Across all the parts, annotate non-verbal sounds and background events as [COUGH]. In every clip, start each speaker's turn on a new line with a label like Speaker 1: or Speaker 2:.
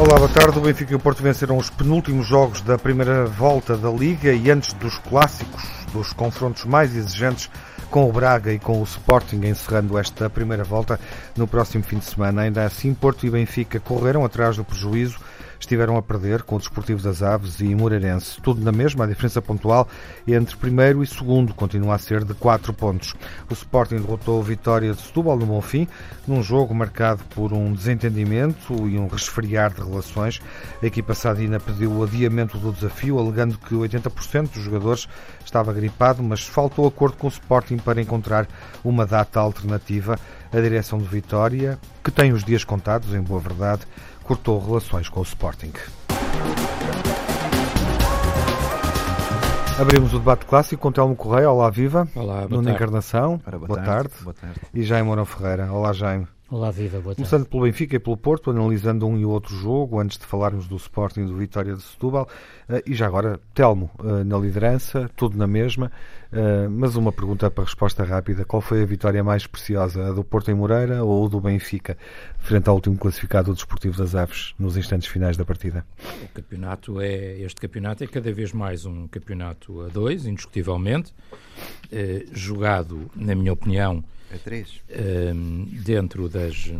Speaker 1: Olá, boa tarde. O Benfica e o Porto venceram os penúltimos jogos da primeira volta da Liga e antes dos clássicos, dos confrontos mais exigentes com o Braga e com o Sporting encerrando esta primeira volta no próximo fim de semana. Ainda assim, Porto e Benfica correram atrás do prejuízo estiveram a perder com o Desportivo das Aves e Moreirense. Tudo na mesma, a diferença pontual entre primeiro e segundo continua a ser de 4 pontos. O Sporting derrotou a Vitória de Setúbal no Bonfim, num jogo marcado por um desentendimento e um resfriar de relações. A equipa sadina pediu o adiamento do desafio, alegando que 80% dos jogadores estava gripado, mas faltou acordo com o Sporting para encontrar uma data alternativa. A direção de Vitória, que tem os dias contados, em boa verdade, cortou relações com o Sporting. Abrimos o debate clássico com Telmo Correia. Olá, viva.
Speaker 2: Olá,
Speaker 1: boa Nuno Encarnação.
Speaker 3: Ora, boa,
Speaker 1: boa,
Speaker 3: tarde.
Speaker 1: tarde.
Speaker 3: boa tarde.
Speaker 1: E Jaime Mourão Ferreira. Olá, Jaime.
Speaker 2: Olá, viva, boa tarde.
Speaker 1: Começando pelo Benfica e pelo Porto, analisando um e outro jogo, antes de falarmos do Sporting e do Vitória de Setúbal. Eh, e já agora, Telmo, eh, na liderança, tudo na mesma, eh, mas uma pergunta para resposta rápida. Qual foi a vitória mais preciosa, a do Porto em Moreira ou do Benfica, frente ao último classificado, o Desportivo das Aves, nos instantes finais da partida?
Speaker 2: O campeonato é, este campeonato é cada vez mais um campeonato a dois, indiscutivelmente, eh, jogado, na minha opinião,
Speaker 3: A três.
Speaker 2: eh, dentro das...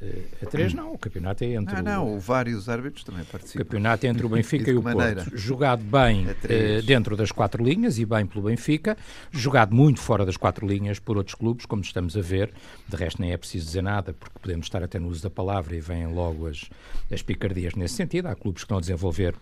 Speaker 2: eh, a três não, o campeonato é entre
Speaker 3: Ah,
Speaker 2: o-
Speaker 3: não, vários árbitros também
Speaker 2: O
Speaker 3: participam.
Speaker 2: campeonato é entre o [LAUGHS] Benfica
Speaker 3: E
Speaker 2: o
Speaker 3: maneira?
Speaker 2: Porto. Jogado bem eh, dentro das quatro linhas e bem pelo Benfica. Jogado muito fora das quatro linhas por outros clubes, como estamos a ver. De resto, nem é preciso dizer nada, porque podemos estar até no uso da palavra e vêm logo as, as picardias nesse sentido. Há clubes que estão a desenvolver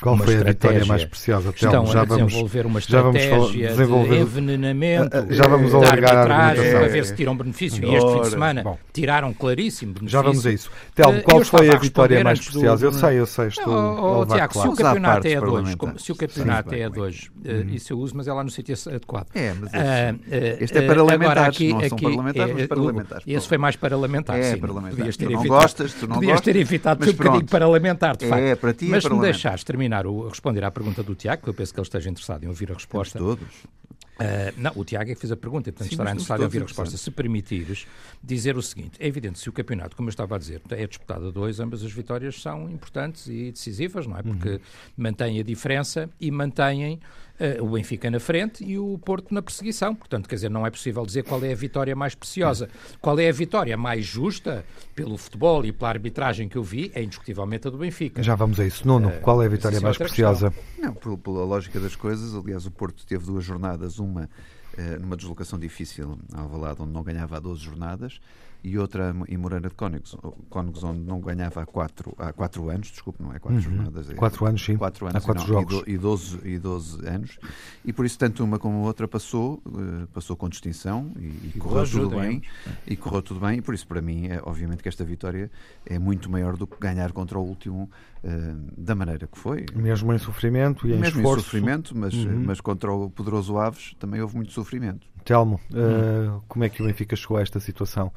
Speaker 1: Qual
Speaker 2: uma
Speaker 1: foi a vitória
Speaker 2: estratégia.
Speaker 1: mais preciosa,
Speaker 2: Estão
Speaker 1: Telmo? Já
Speaker 2: a
Speaker 1: vamos,
Speaker 2: desenvolver uma
Speaker 1: já vamos falar-
Speaker 2: estratégia
Speaker 1: desenvolver-
Speaker 2: de envenenamento,
Speaker 1: Ah, ah, já vamos
Speaker 2: de
Speaker 1: alargar a
Speaker 2: arbitragem, para ver se tiram benefício. E este fim de semana
Speaker 1: bom.
Speaker 2: tiraram claríssimo benefício.
Speaker 1: Já vamos a isso. Telmo,
Speaker 2: Eh,
Speaker 1: qual
Speaker 2: eu
Speaker 1: foi a vitória mais
Speaker 2: antes do-
Speaker 1: preciosa? Eu sei, eu sei, estou
Speaker 2: oh,
Speaker 1: levar
Speaker 2: Tiago, se o.
Speaker 3: Vamos
Speaker 2: campeonato é a dois,
Speaker 3: parlamentar.
Speaker 2: como- se o
Speaker 3: Sim,
Speaker 2: campeonato
Speaker 3: bem,
Speaker 2: é a
Speaker 3: bem.
Speaker 2: dois, eh, isso eu uso, mas é lá no sítio adequado.
Speaker 3: É, mas
Speaker 2: Ah,
Speaker 3: este é parlamentares,
Speaker 2: agora aqui-
Speaker 3: não são
Speaker 2: aqui,
Speaker 3: parlamentares, mas
Speaker 2: eh,
Speaker 3: parlamentares.
Speaker 2: Esse foi mais parlamentar,
Speaker 3: É,
Speaker 2: sim.
Speaker 3: parlamentar.
Speaker 2: Podias ter
Speaker 3: Tu não
Speaker 2: evitado,
Speaker 3: gostas, tu não
Speaker 2: podias ter
Speaker 3: gostas,
Speaker 2: evitado um bocadinho parlamentar, de
Speaker 3: É,
Speaker 2: facto.
Speaker 3: para ti é
Speaker 2: mas me
Speaker 3: parlamentar.
Speaker 2: deixares terminar o, responder à pergunta do Tiago, que eu penso que ele esteja interessado em ouvir a resposta.
Speaker 3: todos.
Speaker 2: Uh, não, o Tiago é que fez a pergunta, portanto
Speaker 3: Sim,
Speaker 2: estará interessado em ouvir a resposta.
Speaker 3: interessantes.
Speaker 2: Se permitires, dizer o seguinte: é evidente, se o campeonato, como eu estava a dizer, é disputado a dois, ambas as vitórias são importantes e decisivas, não é? Porque
Speaker 3: Uhum.
Speaker 2: mantêm a diferença e mantêm o Benfica na frente e o Porto na perseguição. Portanto, quer dizer, não é possível dizer qual é a vitória mais preciosa. Qual é a vitória mais justa pelo futebol e pela arbitragem que eu vi? É indiscutivelmente a do Benfica.
Speaker 1: Já vamos a isso. Nuno, qual é a vitória
Speaker 2: é
Speaker 1: mais preciosa?
Speaker 3: Não, pela, pela lógica das coisas, aliás, o Porto teve duas jornadas, uma eh, numa deslocação difícil ao Alvalade, onde não ganhava há 12 jornadas, e outra em Moreira de Cónigos, Cónigos onde não ganhava há 4 há quatro anos, desculpe, não é 4 jornadas. É,
Speaker 1: Quatro anos, sim.
Speaker 3: quatro
Speaker 1: Há
Speaker 3: anos
Speaker 1: quatro
Speaker 3: e,
Speaker 1: jogos.
Speaker 3: E, do, e, 12, e 12 anos. E por isso, tanto uma como a outra passou, eh, passou com distinção e, e
Speaker 2: E
Speaker 3: correu tudo bem. E correu tudo bem. E por isso, para mim, é, obviamente que esta vitória é muito maior do que ganhar contra o último eh, da maneira que foi.
Speaker 1: Mesmo em sofrimento e em
Speaker 3: Mesmo
Speaker 1: esforço.
Speaker 3: em sofrimento, mas,
Speaker 1: Uhum.
Speaker 3: mas contra o poderoso Aves também houve muito sofrimento.
Speaker 1: Telmo, eh, como é que o Benfica chegou a esta situação?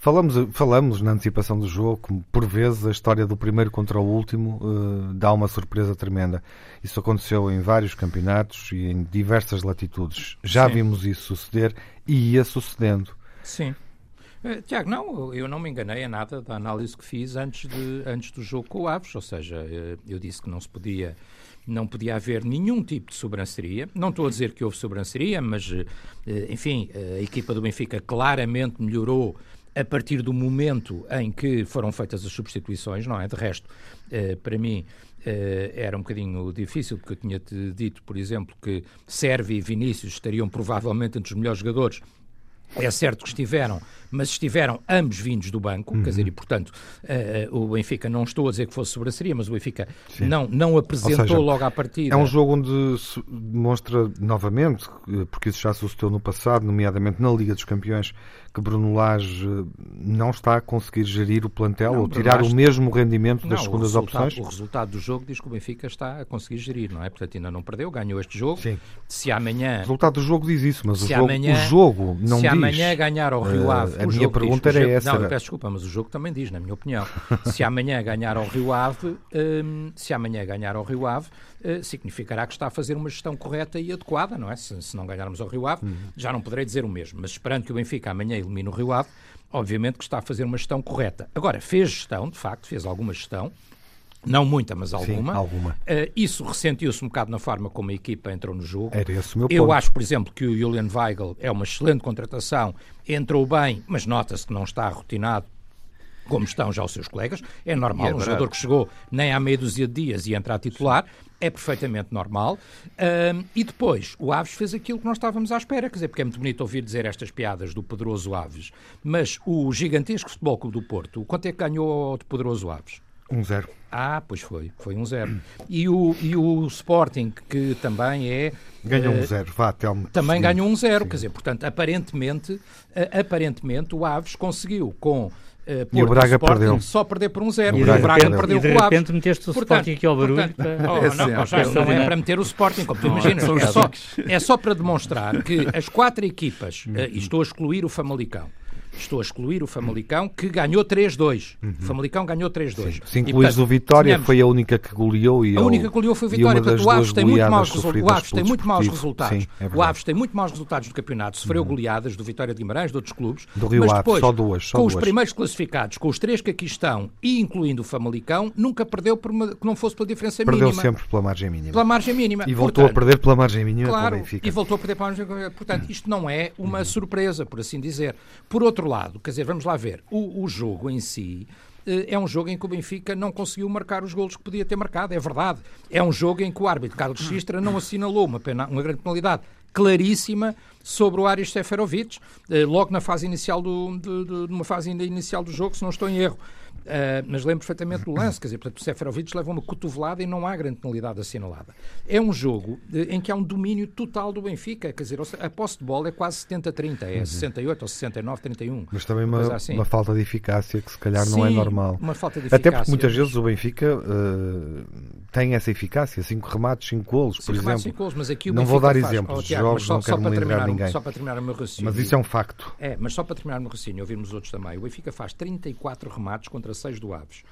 Speaker 1: Falamos, falamos na antecipação do jogo que, por vezes, a história do primeiro contra o último eh, dá uma surpresa tremenda. Isso aconteceu em vários campeonatos e em diversas latitudes. Já
Speaker 2: Sim.
Speaker 1: vimos isso suceder e ia sucedendo.
Speaker 2: Sim. Eh, Tiago, não, eu não me enganei a nada da análise que fiz antes, de, antes do jogo com o Aves, ou seja, eh, eu disse que não se podia, não podia haver nenhum tipo de sobranceria. Não estou a dizer que houve sobranceria, mas, enfim, a equipa do Benfica claramente melhorou a partir do momento em que foram feitas as substituições, não é? De resto, eh, para mim, eh, era um bocadinho difícil, porque eu tinha-te dito, por exemplo, que Sérvia e Vinícius estariam provavelmente entre os melhores jogadores é certo que estiveram, mas estiveram ambos vindos do banco, quer dizer, e portanto eh, o Benfica, não estou a dizer que fosse sobranceria, mas o Benfica não, não apresentou
Speaker 1: seja,
Speaker 2: logo à partida.
Speaker 1: É um jogo onde se demonstra novamente, porque isso já sucedeu no passado, nomeadamente na Liga dos Campeões, que Bruno Lage não está a conseguir gerir o plantel não, ou tirar Lage... o mesmo rendimento das não, segundas opções?
Speaker 2: O resultado do jogo diz que o Benfica está a conseguir gerir, não é? Portanto, ainda não perdeu, ganhou este jogo. Sim. Se amanhã.
Speaker 1: O resultado do jogo diz isso, mas o jogo, amanhã, o jogo não
Speaker 2: se
Speaker 1: diz.
Speaker 2: Se amanhã ganhar ao Rio Ave.
Speaker 1: Uh, a minha pergunta
Speaker 2: diz,
Speaker 1: era essa.
Speaker 2: Não, eu peço desculpa, mas o jogo também diz, na minha opinião. [LAUGHS] se amanhã ganhar ao Rio Ave, um, se amanhã ganhar ao Rio Ave, uh, significará que está a fazer uma gestão correta e adequada, não é? Se, se não ganharmos ao Rio Ave, uhum. já não poderei dizer o mesmo. Mas esperando que o Benfica amanhã elimine o Rio Ave, obviamente que está a fazer uma gestão correta. Agora, fez gestão, de facto, fez alguma gestão, não muita, mas alguma.
Speaker 1: Sim, alguma.
Speaker 2: Uh, isso ressentiu-se um bocado na forma como a equipa entrou no jogo.
Speaker 1: Era esse o meu
Speaker 2: Eu acho, por exemplo, que o Julian Weigl é uma excelente contratação, entrou bem, mas nota-se que não está rotinado como estão já os seus colegas. É normal, é um jogador que chegou nem há meia dúzia de dias e entra a titular. É perfeitamente normal. Um, e depois, o Aves fez aquilo que nós estávamos à espera. Quer dizer, porque é muito bonito ouvir dizer estas piadas do poderoso Aves. Mas o gigantesco Futebol Clube do Porto, quanto é que ganhou ao poderoso Aves?
Speaker 1: 1-0. Um
Speaker 2: ah, pois foi, foi 1-0. Um e, o, e o Sporting, que também é.
Speaker 1: Ganhou 1-0, um zero. vá, Telmo.
Speaker 2: Também sim, ganhou 1-0, um quer dizer, portanto, aparentemente, aparentemente o Aves conseguiu com
Speaker 1: Uh, e o Braga Sporting, perdeu.
Speaker 2: Só perder por um zero.
Speaker 4: E,
Speaker 2: o Braga,
Speaker 4: Braga perdeu. E de repente meteste o portanto, Sporting aqui ao barulho.
Speaker 2: Portanto, oh, não, já, não é para meter o Sporting, como tu imaginas. É só, é só para demonstrar que as quatro equipas, uh, e estou a excluir o Famalicão, estou a excluir o Famalicão, que ganhou 3-2. Uhum. O Famalicão ganhou 3-2.
Speaker 1: Se incluís o Vitória, tínhamos... foi a única que goleou. E
Speaker 2: a única que goleou foi o Vitória. Portanto, o Aves tem muito maus, o Aves tem muito maus resultados. Sim, é o Aves tem muito maus resultados do campeonato. Sofreu uhum. goleadas do Vitória de Guimarães, de outros clubes.
Speaker 1: Do Rio
Speaker 2: mas depois,
Speaker 1: só duas. Só
Speaker 2: com
Speaker 1: duas.
Speaker 2: os primeiros classificados, com os três que aqui estão, e incluindo o Famalicão, nunca perdeu por uma, que não fosse pela diferença
Speaker 1: perdeu
Speaker 2: mínima.
Speaker 1: Perdeu sempre pela margem mínima.
Speaker 2: Pela margem mínima.
Speaker 1: E voltou Portanto, a perder pela margem mínima
Speaker 2: claro, E voltou a perder pela margem mínima. Portanto, isto não é uma uhum. surpresa, por assim dizer. Por outro lado, quer dizer, vamos lá ver, o, o jogo em si eh, é um jogo em que o Benfica não conseguiu marcar os golos que podia ter marcado, é verdade. É um jogo em que o árbitro Carlos Xistra não assinalou uma, pena, uma grande penalidade claríssima sobre o Aris Seferovic, eh, logo na fase inicial do, de, de, numa fase ainda inicial do jogo, se não estou em erro. Uh, mas lembro perfeitamente do lance, quer dizer, portanto, o Seferovic leva uma cotovelada e não há grande penalidade assinalada. É um jogo de, em que há um domínio total do Benfica, quer dizer, a posse de bola é quase 70-30, é uhum. 68 ou 69-31.
Speaker 1: Mas também uma, assim. uma falta de eficácia que se calhar
Speaker 2: Sim,
Speaker 1: não é normal.
Speaker 2: Uma falta de eficácia.
Speaker 1: Até porque muitas vezes o Benfica uh, tem essa eficácia, 5 remates, 5 golos, por exemplo.
Speaker 2: Cinco golos, mas aqui o
Speaker 1: não
Speaker 2: Benfica
Speaker 1: vou dar
Speaker 2: faz,
Speaker 1: exemplos
Speaker 2: oh,
Speaker 1: de jogos, só, não quero me lembrar ninguém.
Speaker 2: Só para terminar o meu raciocínio.
Speaker 1: Mas isso é um facto.
Speaker 2: É, mas só para terminar o meu raciocínio, ouvirmos outros também. O Benfica faz 34 remates contra 6 do Aves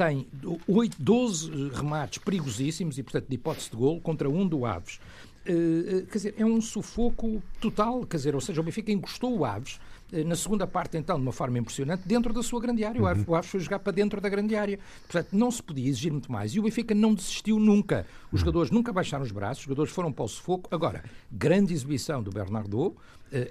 Speaker 2: tem 8, 12 remates perigosíssimos e, portanto, de hipótese de golo contra um do Aves. Uh, quer dizer, é um sufoco total, quer dizer, ou seja, o Benfica encostou o Aves uh, na segunda parte, então, de uma forma impressionante, dentro da sua grande área. Uhum. O Aves foi jogar para dentro da grande área. Portanto, não se podia exigir muito mais. E o Benfica não desistiu nunca. Os uhum. jogadores nunca baixaram os braços, os jogadores foram para o sufoco. Agora, grande exibição do Bernardo, uh,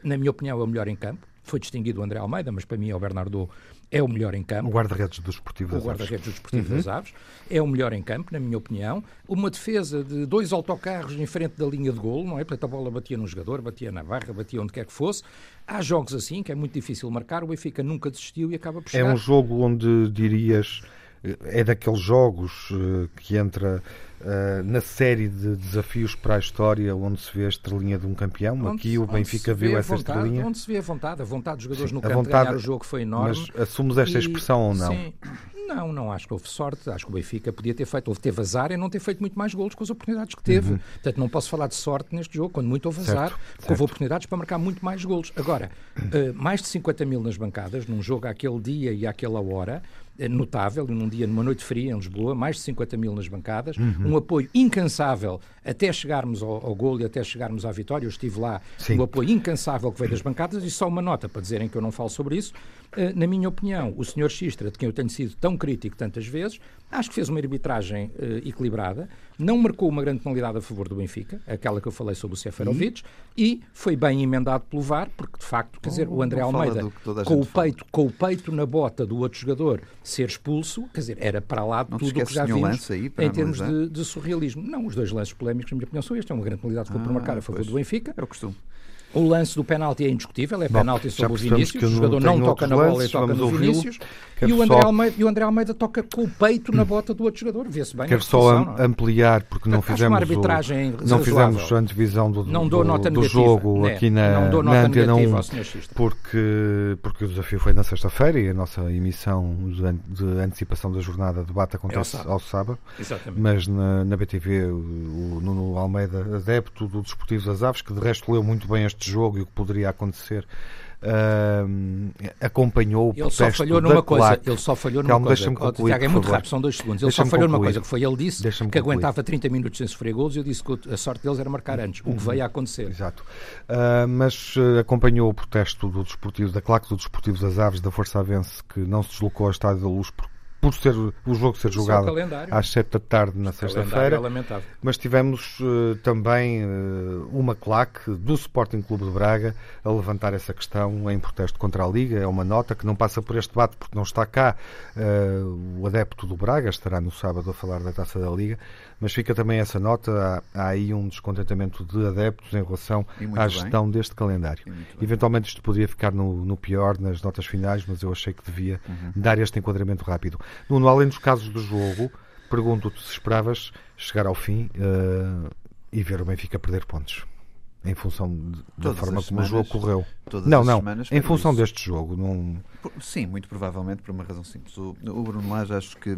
Speaker 2: na minha opinião, é o melhor em campo. Foi distinguido o André Almeida, mas para mim é o Bernardo é o melhor em campo.
Speaker 1: O guarda-redes do Esportivo
Speaker 2: das
Speaker 1: o
Speaker 2: guarda-redes do uhum. das Aves. É o melhor em campo, na minha opinião. Uma defesa de dois autocarros em frente da linha de golo, não é? Portanto, a bola batia no jogador, batia na barra, batia onde quer que fosse. Há jogos assim, que é muito difícil marcar. O Benfica nunca desistiu e acaba por chegar.
Speaker 1: É um jogo onde dirias é daqueles jogos uh, que entra uh, na série de desafios para a história onde se vê a estrelinha de um campeão. Onde, Aqui o Benfica viu essa
Speaker 2: vontade,
Speaker 1: estrelinha.
Speaker 2: Onde se vê a vontade, a vontade dos jogadores Sim, no campo vontade, ganhar o jogo foi enorme.
Speaker 1: Mas assumes esta e, expressão ou não?
Speaker 2: Sim, não, não acho que houve sorte. Acho que o Benfica podia ter feito, houve, teve azar e não ter feito muito mais golos com as oportunidades que teve. Uhum. Portanto, não posso falar de sorte neste jogo, quando muito houve azar, certo, porque houve oportunidades para marcar muito mais golos. Agora, uh, mais de 50 mil nas bancadas, num jogo àquele dia e àquela hora, notável, num dia, numa noite fria em Lisboa, mais de 50 mil nas bancadas, uhum. um apoio incansável até chegarmos ao, ao gol e até chegarmos à vitória. Eu estive lá, Sim. um apoio incansável que veio das bancadas, e só uma nota para dizerem que eu não falo sobre isso. Uh, na minha opinião, o Sr. Xistra, de quem eu tenho sido tão crítico tantas vezes, acho que fez uma arbitragem uh, equilibrada, não marcou uma grande penalidade a favor do Benfica, aquela que eu falei sobre o Seferovic, e foi bem emendado pelo VAR, porque de facto, quer dizer, o André Almeida, com o, peito, com o peito na bota do outro jogador, ser expulso, quer dizer, era para lá de tudo o que já vimos
Speaker 3: aí
Speaker 2: em termos de, de, surrealismo. Não, os dois lances polémicos, na minha opinião, são estes. É uma grande penalidade que foi ah, por marcar a favor pois, do Benfica.
Speaker 3: É o costume.
Speaker 2: O lance do penalti é indiscutível, é penalti sobre o Vinícius. O jogador não toca na bola e toca no Vinícius. E o, André Almeida, e o André Almeida toca com o peito na bota do outro jogador. Vê-se bem.
Speaker 1: Quero só é? ampliar, porque não fizemos, arbitragem o, não fizemos a antevisão do, não dou nota do jogo né? aqui na, não dou nota na Antena 1, porque, porque o desafio foi na sexta-feira e a nossa emissão de, antecipação da jornada de debate acontece é ao sábado. Exatamente. Mas na, na BTV, o, o Nuno Almeida, adepto do Desportivo das Aves, que de resto leu muito bem este jogo e o que poderia acontecer uh, acompanhou o ele só falhou numa
Speaker 2: coisa ele só falhou numa coisa concluir, Tiago, é muito rápido, são dois segundos ele só falhou concluir. numa coisa que foi ele disse que concluir. aguentava 30 minutos sem sofrer gols e eu disse que a sorte deles era marcar antes o que uhum. veio a acontecer
Speaker 1: exato uh, mas uh, acompanhou o protesto do desportivo da claque do desportivo das aves da Força Avense que não se deslocou ao Estádio da Luz por por ser o jogo ser jogado às 7 da tarde na sexta-feira. É mas tivemos uh, também uh, uma claque do Sporting Clube de Braga a levantar essa questão em protesto contra a Liga. É uma nota que não passa por este debate porque não está cá uh, o adepto do Braga, estará no sábado a falar da taça da Liga, mas fica também essa nota. Há, há aí um descontentamento de adeptos em relação à gestão bem. deste calendário. Eventualmente isto poderia ficar no, no, pior, nas notas finais, mas eu achei que devia uhum. dar este enquadramento rápido. Nuno, além dos casos do jogo, pergunto-te se esperavas chegar ao fim uh, e ver o Benfica perder pontos em função de, da forma como semanas, o jogo correu. não, não, em função isso. deste jogo. Não...
Speaker 3: Sim, muito provavelmente por uma razão simples. O, o Bruno Lage acho que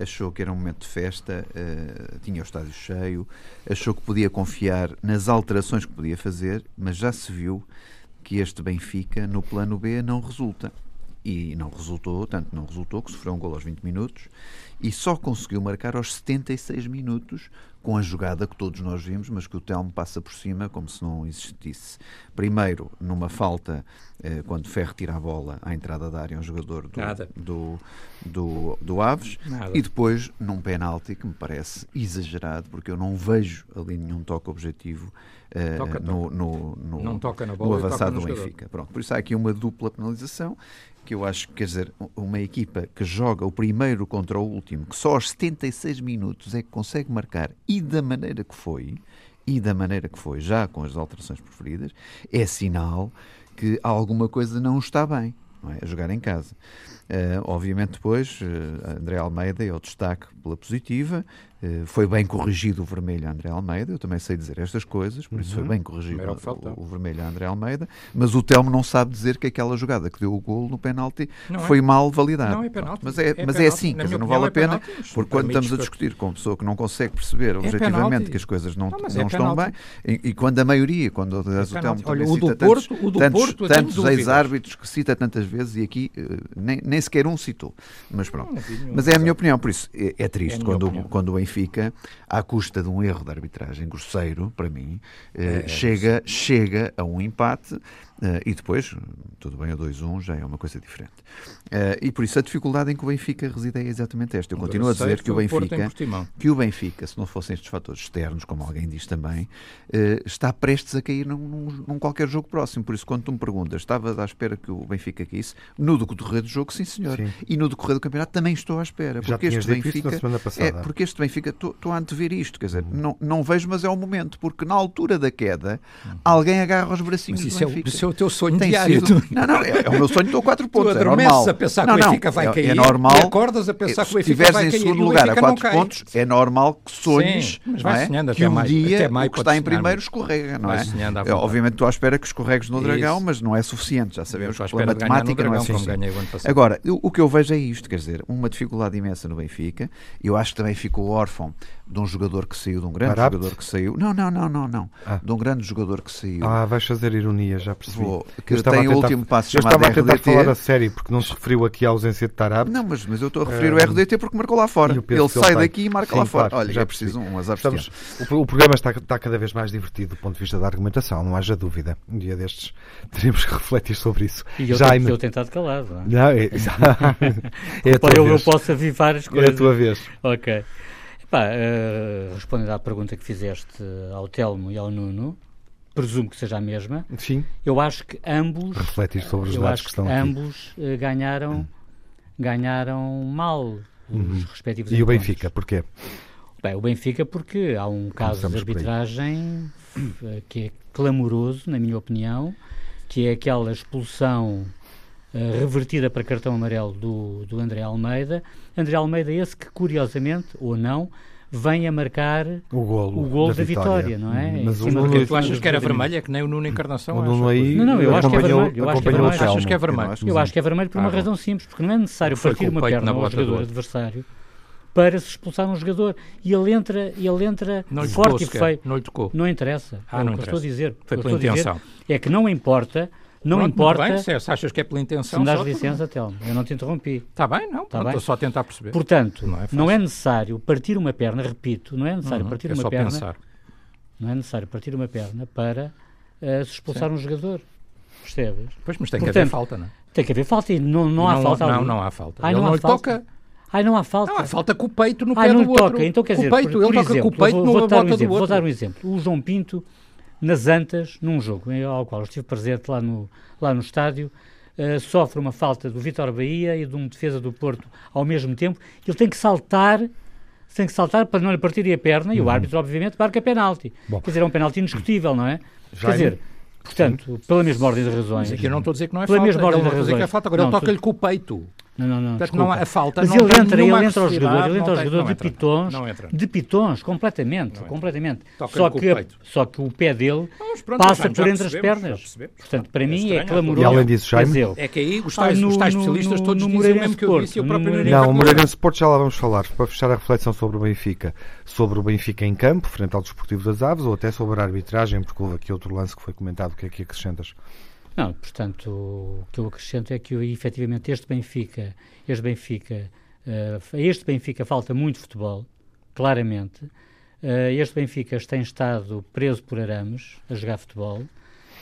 Speaker 3: achou que era um momento de festa, uh, tinha o estádio cheio, achou que podia confiar nas alterações que podia fazer, mas já se viu que este Benfica, no plano B, não resulta. E não resultou, tanto não resultou que sofreu um gol aos 20 minutos e só conseguiu marcar aos 76 minutos com a jogada que todos nós vimos, mas que o Telmo passa por cima como se não existisse. Primeiro, numa falta, eh, quando Ferro tira a bola à entrada da área, um jogador do, do, do, do, Aves, Nada. e depois num penalti que me parece exagerado, porque eu não vejo ali nenhum toque objetivo toca, no, no, no, não toca na bola no avançado do Benfica. Pronto, por isso há aqui uma dupla penalização que eu acho, quer dizer, uma equipa que joga o primeiro contra o último, que só aos 76 minutos é que consegue marcar e da maneira que foi, e da maneira que foi, já com as alterações preferidas, é sinal que alguma coisa não está bem, não é? A jogar em casa. Uh, obviamente depois, uh, André Almeida é o destaque pela positiva, foi bem corrigido o vermelho a André Almeida, eu também sei dizer estas coisas, por isso uhum. foi bem corrigido o, o, vermelho a André Almeida, mas o Telmo não sabe dizer que aquela jogada que deu o golo no penalti não foi é. mal validada.
Speaker 2: Não é penalti.
Speaker 3: Mas é, é, mas é assim, quer dizer, não vale a é pena, penalti, porque quando estamos a discutir com uma pessoa que não consegue perceber é objetivamente que as coisas não, não, não é estão bem, e, e, quando a maioria, quando aliás, o Telmo Olha, o do Porto, tantos, o do Porto, tantos ex-árbitros que cita tantas vezes, e aqui nem, nem sequer um citou. Mas pronto. Mas é a minha opinião, por isso é, é triste é quando, quando o Benfica, à custa de um erro de arbitragem grosseiro, para mim, eh, é, chega, chega a um empate Uh, e depois, tudo bem, o 2-1 já é uma coisa diferente. Uh, e por isso a dificuldade em que o Benfica reside é exatamente esta. Eu continuo a dizer que o Benfica, que o Benfica, se não fossem estes fatores externos, como alguém diz também, uh, está prestes a cair num, num, num, qualquer jogo próximo. Por isso, quando tu me perguntas, estava à espera que o Benfica caísse, no decorrer do jogo, sim senhor. Sim. E no decorrer do campeonato também estou à espera.
Speaker 1: Já porque este Benfica.
Speaker 3: É, porque este Benfica, estou a antever isto, quer dizer, uhum. não, não vejo, mas é o momento, porque na altura da queda, uhum. alguém agarra os bracinhos
Speaker 2: do
Speaker 3: Benfica.
Speaker 2: É o, é o teu sonho tem diário. Sido... [LAUGHS]
Speaker 3: Não, não, é, é, o meu sonho, estou a 4 pontos. Tu é normal.
Speaker 2: a pensar não, que o Benfica vai
Speaker 3: é,
Speaker 2: cair.
Speaker 3: É normal.
Speaker 2: Acordas a pensar que o Benfica vai cair.
Speaker 3: Se estiveres em segundo lugar a 4 pontos, é normal que sonhes Sim, não é? que um mais, dia o que está em primeiro escorrega, não é? é obviamente estou à espera que escorregues no Dragão, mas não é suficiente. Já sabemos a matemática não é suficiente. Agora, o que eu vejo é isto, quer dizer, uma dificuldade imensa no Benfica. Eu acho que também ficou órfão de um jogador que saiu, de um grande jogador que saiu. Não, não, não, não, não. De um grande jogador que saiu.
Speaker 1: Ah, vais fazer ironia, já percebi.
Speaker 3: que tem o último passo
Speaker 1: eu
Speaker 3: chamado
Speaker 1: estava a tentar RDT. falar a sério, porque não se referiu aqui à ausência de Tarab.
Speaker 3: Não, mas, mas eu estou a referir uh, o RDT porque marcou lá fora. Ele sai daqui e marca Sim, lá fora. Claro, Olha, já é preciso um azar Estamos,
Speaker 1: o, o, programa está, está cada vez mais divertido do ponto de vista da argumentação, não haja dúvida. Um dia destes teremos que refletir sobre isso.
Speaker 4: E eu, Jaime... eu tentado calado. Não, é?
Speaker 1: é, [LAUGHS]
Speaker 4: é a tua eu, vez. eu posso avivar as coisas.
Speaker 1: É a tua vez.
Speaker 4: Ok. Epá, uh, respondendo à pergunta que fizeste ao Telmo e ao Nuno, presumo que seja a mesma.
Speaker 1: Sim.
Speaker 4: Eu acho que ambos.
Speaker 1: Refletir sobre os dados que estão
Speaker 4: que
Speaker 1: aqui.
Speaker 4: ambos uh, ganharam, hum. ganharam mal os uhum. respectivos.
Speaker 1: E o Benfica, porquê?
Speaker 4: Bem, o Benfica, porque há um caso Começamos de arbitragem eh, que é clamoroso, na minha opinião, que é aquela expulsão uh, revertida para cartão amarelo do, do André Almeida. André Almeida, esse que, curiosamente, ou não, vem a marcar
Speaker 1: o golo,
Speaker 4: o golo da, da vitória. vitória. não é?
Speaker 2: Mas o Nuno, tu achas que era vermelho? É que nem o Nuno Encarnação?
Speaker 1: O Nuno aí
Speaker 4: não, não, eu acho que é vermelho. Eu acho que é vermelho.
Speaker 2: Achas que é vermelho?
Speaker 4: Eu acho que é vermelho por uma ah, razão simples, porque não é necessário partir uma perna ao jogador adversário para se expulsar um jogador. E ele entra, ele entra forte e feio.
Speaker 2: Não lhe tocou.
Speaker 4: Não interessa.
Speaker 2: Ah, não o que
Speaker 4: interessa. estou a dizer,
Speaker 2: Foi pela intenção.
Speaker 4: é que não importa. Não Pronto, importa.
Speaker 2: Bem, se achas que é pela intenção.
Speaker 4: Se me dás licença, Telmo, eu não te interrompi.
Speaker 2: Está bem, não. Tá Estou só a tentar perceber.
Speaker 4: Portanto, não é, não é, necessário partir uma perna, repito, não é necessário uhum, partir é uma perna. Pensar. Não é necessário partir uma perna para uh, se expulsar Sim. um jogador. Percebes?
Speaker 2: Pois, mas tem Portanto, que haver falta, não é?
Speaker 4: Tem que haver falta e não, não, há falta.
Speaker 2: Não, não há falta. Ai, não, não há falta. toca.
Speaker 4: Ai, não há falta.
Speaker 2: Não, há falta com o peito no Ai, pé não do outro.
Speaker 4: toca. Então, quer dizer,
Speaker 2: peito, por,
Speaker 4: ele
Speaker 2: por
Speaker 4: toca
Speaker 2: exemplo, com o peito
Speaker 4: vou, vou
Speaker 2: dar
Speaker 4: um exemplo,
Speaker 2: outro.
Speaker 4: Vou dar um exemplo. O João Pinto, nas Antas, num jogo ao qual estive presente lá no, lá no estádio, uh, sofre uma falta do Vitor Bahia e de um defesa do Porto ao mesmo tempo. Ele tem que saltar tem que saltar para não lhe partir a perna uhum. e o uhum. árbitro, obviamente, marca penalti. Bom. Quer dizer, é um penalti indiscutível, não é? Já Quer dizer, portanto, pela mesma ordem de razões. Mas
Speaker 2: aqui eu não estou a dizer que não é
Speaker 4: pela
Speaker 2: falta.
Speaker 4: Mesma ordem de razões.
Speaker 2: que é falta, agora não, ele toca-lhe com o peito.
Speaker 4: Não, não, não.
Speaker 2: Portanto, não há falta.
Speaker 4: Mas
Speaker 2: não
Speaker 4: ele entra, ele entra ao jogador, ele entra ao jogador de pitons,
Speaker 2: não
Speaker 4: de pitons, completamente, completamente. Só que, a, só que o pé dele pronto, passa por entre as pernas. Portanto, para é mim é clamoroso.
Speaker 1: E além disso, Jaime...
Speaker 2: É que aí os tais, ah, no, os tais especialistas no, todos no, dizem o mesmo que eu disse e o próprio
Speaker 1: Não, o Moreirense Sport já lá vamos falar, para fechar a reflexão sobre o Benfica. Sobre o Benfica em campo, frente ao Desportivo das Aves, ou até sobre a arbitragem, porque houve aqui outro lance que foi comentado, o que é que acrescentas?
Speaker 4: Não, portanto, o que eu acrescento é que efetivamente este Benfica, este Benfica, uh, este Benfica falta muito futebol, claramente. Uh, este Benfica tem estado preso por arames a jogar futebol,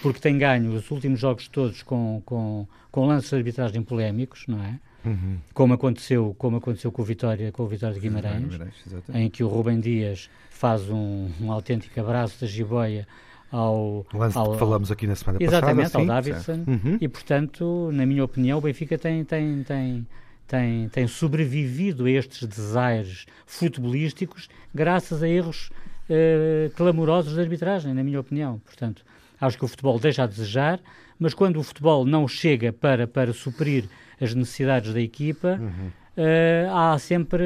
Speaker 4: porque tem ganho os últimos jogos todos com, com, com lances de arbitragem polémicos, não é? Uhum. Como, aconteceu, como aconteceu com o Vitória, com o Vitória de Guimarães, Guimarães em que o Rubem Dias faz um, um autêntico abraço da jiboia ao,
Speaker 1: lance
Speaker 4: ao,
Speaker 1: falamos aqui na semana
Speaker 4: exatamente,
Speaker 1: passada.
Speaker 4: Exatamente, ao Davidson. Uhum. E, portanto, na minha opinião, o Benfica tem, tem, tem, tem, tem sobrevivido a estes desaires futebolísticos graças a erros uh, clamorosos de arbitragem, na minha opinião. Portanto, acho que o futebol deixa a desejar, mas quando o futebol não chega para, para suprir as necessidades da equipa, uhum. uh, há sempre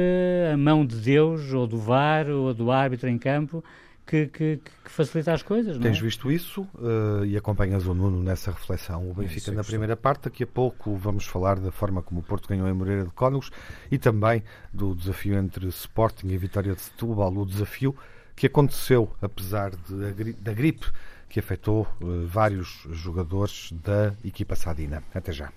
Speaker 4: a mão de Deus, ou do VAR, ou do árbitro em campo, que, que, que, facilita as coisas.
Speaker 1: Tens
Speaker 4: é?
Speaker 1: visto isso uh, e acompanhas o Nuno nessa reflexão. O Benfica na primeira parte, daqui a pouco vamos falar da forma como o Porto ganhou em Moreira de Cónegos e também do desafio entre Sporting e Vitória de Setúbal, o desafio que aconteceu apesar de, da gripe que afetou uh, vários jogadores da equipa sadina. Até já.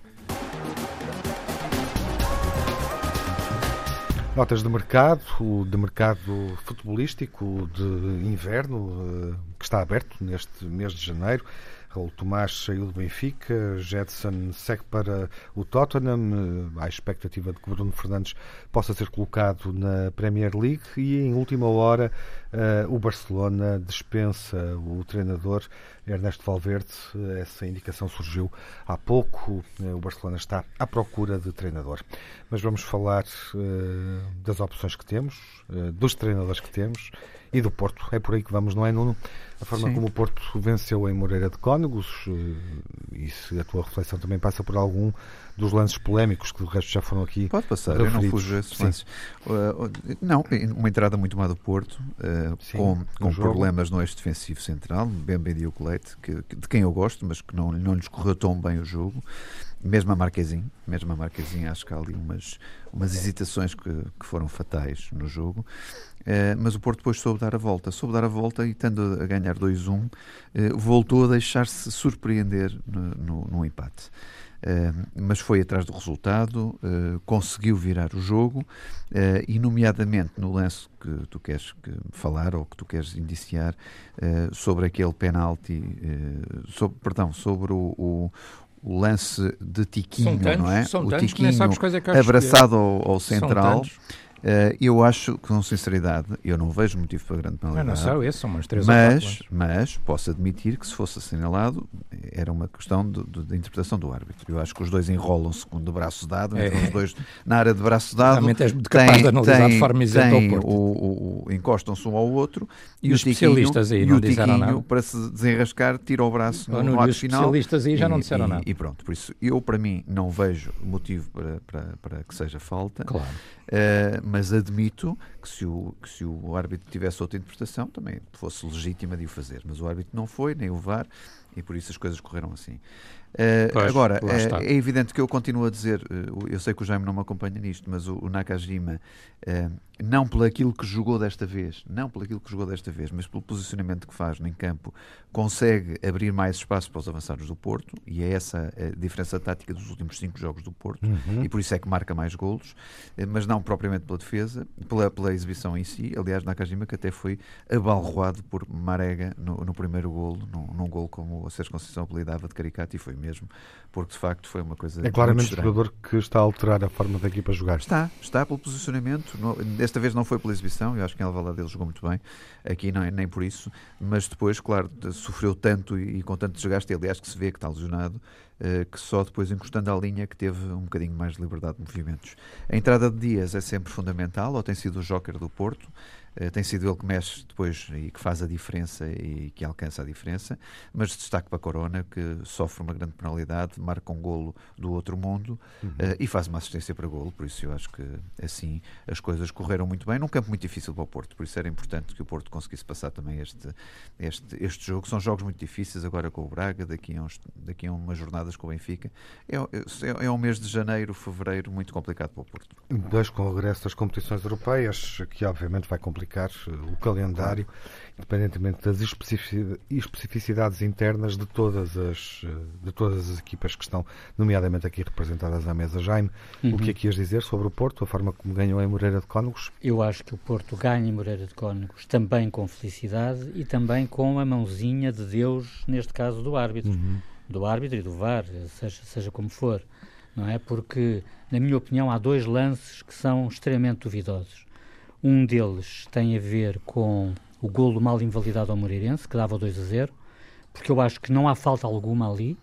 Speaker 1: Notas de mercado, de mercado futebolístico de inverno, eh, que está aberto neste mês de janeiro. Raul Tomás saiu do Benfica, Jetson segue para o Tottenham, há a expectativa de que Bruno Fernandes possa ser colocado na Premier League e em última hora eh, o Barcelona dispensa o treinador Ernesto Valverde. Essa indicação surgiu há pouco. Eh, o Barcelona está à procura de treinador. Mas vamos falar eh, das opções que temos, dos treinadores que temos e do Porto. É por aí que vamos, não é, Nuno? A forma Sim. como o Porto venceu em Moreira de Cónegos, e se a tua reflexão também passa por algum dos lances polémicos que do resto já foram aqui.
Speaker 3: Pode passar, referidos. eu não fujo esses lances. Uh, não, uma entrada muito má do Porto, uh, Sim, com, com problemas no eixo defensivo central, bem bem Diocolete, que, que, de quem eu gosto, mas que não, não lhes correu tão bem o jogo. Mesmo a Marquezinho, mesmo a Marquezinho, acho que há ali umas, umas hesitações que, que foram fatais no jogo. Uh, mas o Porto depois soube dar a volta. Soube dar a volta e, estando a ganhar 2-1, uh, voltou a deixar-se surpreender no, no, no empate. Uh, mas foi atrás do resultado, conseguiu virar o jogo e, nomeadamente, no lance que tu queres que falar ou que tu queres indiciar sobre aquele penalti, sobre, perdão, sobre o, o o lance de Tiquinho,
Speaker 2: tantos,
Speaker 3: não é?
Speaker 2: o
Speaker 3: Tiquinho
Speaker 2: é
Speaker 3: abraçado ao, ao central Uh, eu acho, com sinceridade, eu não vejo motivo para grande penalidade.
Speaker 2: Não, não são esses, são umas três
Speaker 3: mas, mas posso admitir que se fosse assinalado, era uma questão de interpretação do árbitro. Eu acho que os dois enrolam-se com de braço dado, é. os dois na área de braço dado.
Speaker 2: Realmente és capaz tem, de analisar tem, de forma isenta
Speaker 3: ao Porto. O, o, encostam-se um ao outro
Speaker 2: e, e os especialistas aí não disseram nada.
Speaker 3: para se desenrascar, tira o braço no,
Speaker 2: no
Speaker 3: ato final.
Speaker 2: Os especialistas aí já não disseram
Speaker 3: e,
Speaker 2: nada.
Speaker 3: E pronto, por isso eu para mim não vejo motivo para, para, para que seja falta.
Speaker 2: Claro.
Speaker 3: Uh, mas admito que se, o, que se o árbitro tivesse outra interpretação também fosse legítima de o fazer. Mas o árbitro não foi, nem o VAR, e por isso as coisas correram assim. Uh, pois, agora, uh, é evidente que eu continuo a dizer, uh, eu sei que o Jaime não me acompanha nisto, mas o, o Nakajima, não pelo aquilo que jogou desta vez, não pelo aquilo que jogou desta vez, mas pelo posicionamento que faz em campo, consegue abrir mais espaço para os avançados do Porto, e é essa a diferença tática dos últimos cinco jogos do Porto, uhum. e por isso é que marca mais golos, mas não propriamente pela defesa, pela, pela exibição em si. Aliás, Nakajima que até foi abalroado por Marega no, no primeiro golo, num, num golo como a Sérgio Conceição apelidava de caricato, e foi mesmo, porque de facto foi uma coisa.
Speaker 1: É claramente o jogador que está a alterar a forma da equipa jogar.
Speaker 3: Está, está pelo posicionamento. desta vez não foi pela exibição, eu acho que em Alvalade ele jogou muito bem, aqui não é nem por isso, mas depois, claro, sofreu tanto e, e com tanto desgaste, aliás, que se vê que está lesionado, uh, que só depois encostando à linha que teve um bocadinho mais de liberdade de movimentos. A entrada de Dias é sempre fundamental, ou tem sido o joker do Porto. Uh, tem sido ele que mexe depois e que faz a diferença e que alcança a diferença, mas destaque para a Corona, que sofre uma grande penalidade, marca um golo do outro mundo uhum. uh, e faz uma assistência para golo, por isso eu acho que assim as coisas correram muito bem, num campo muito difícil para o Porto, por isso era importante que o Porto conseguisse passar também este, este, este jogo. São jogos muito difíceis agora com o Braga, daqui a, uns, daqui a umas jornadas com o Benfica. É, é, é um mês de janeiro, fevereiro muito complicado para o Porto.
Speaker 1: Dois com o regresso das competições europeias, que obviamente vai complicar complicar eh, o calendário, independentemente das especificidades internas de todas as, eh, de todas as equipas que estão, nomeadamente aqui representadas à mesa. Jaime, uhum. o que é que ias dizer sobre o Porto, a forma como ganhou em Moreira de Cónegos?
Speaker 4: Eu acho que o Porto ganha em Moreira de Cónegos também com felicidade e também com a mãozinha de Deus, neste caso do árbitro. Uhum. Do árbitro e do VAR, seja, seja como for. Não é? Porque, na minha opinião, há dois lances que são extremamente duvidosos. Um deles tem a ver com o golo mal invalidado ao Moreirense, que dava 2 a 0, porque eu acho que não há falta alguma ali.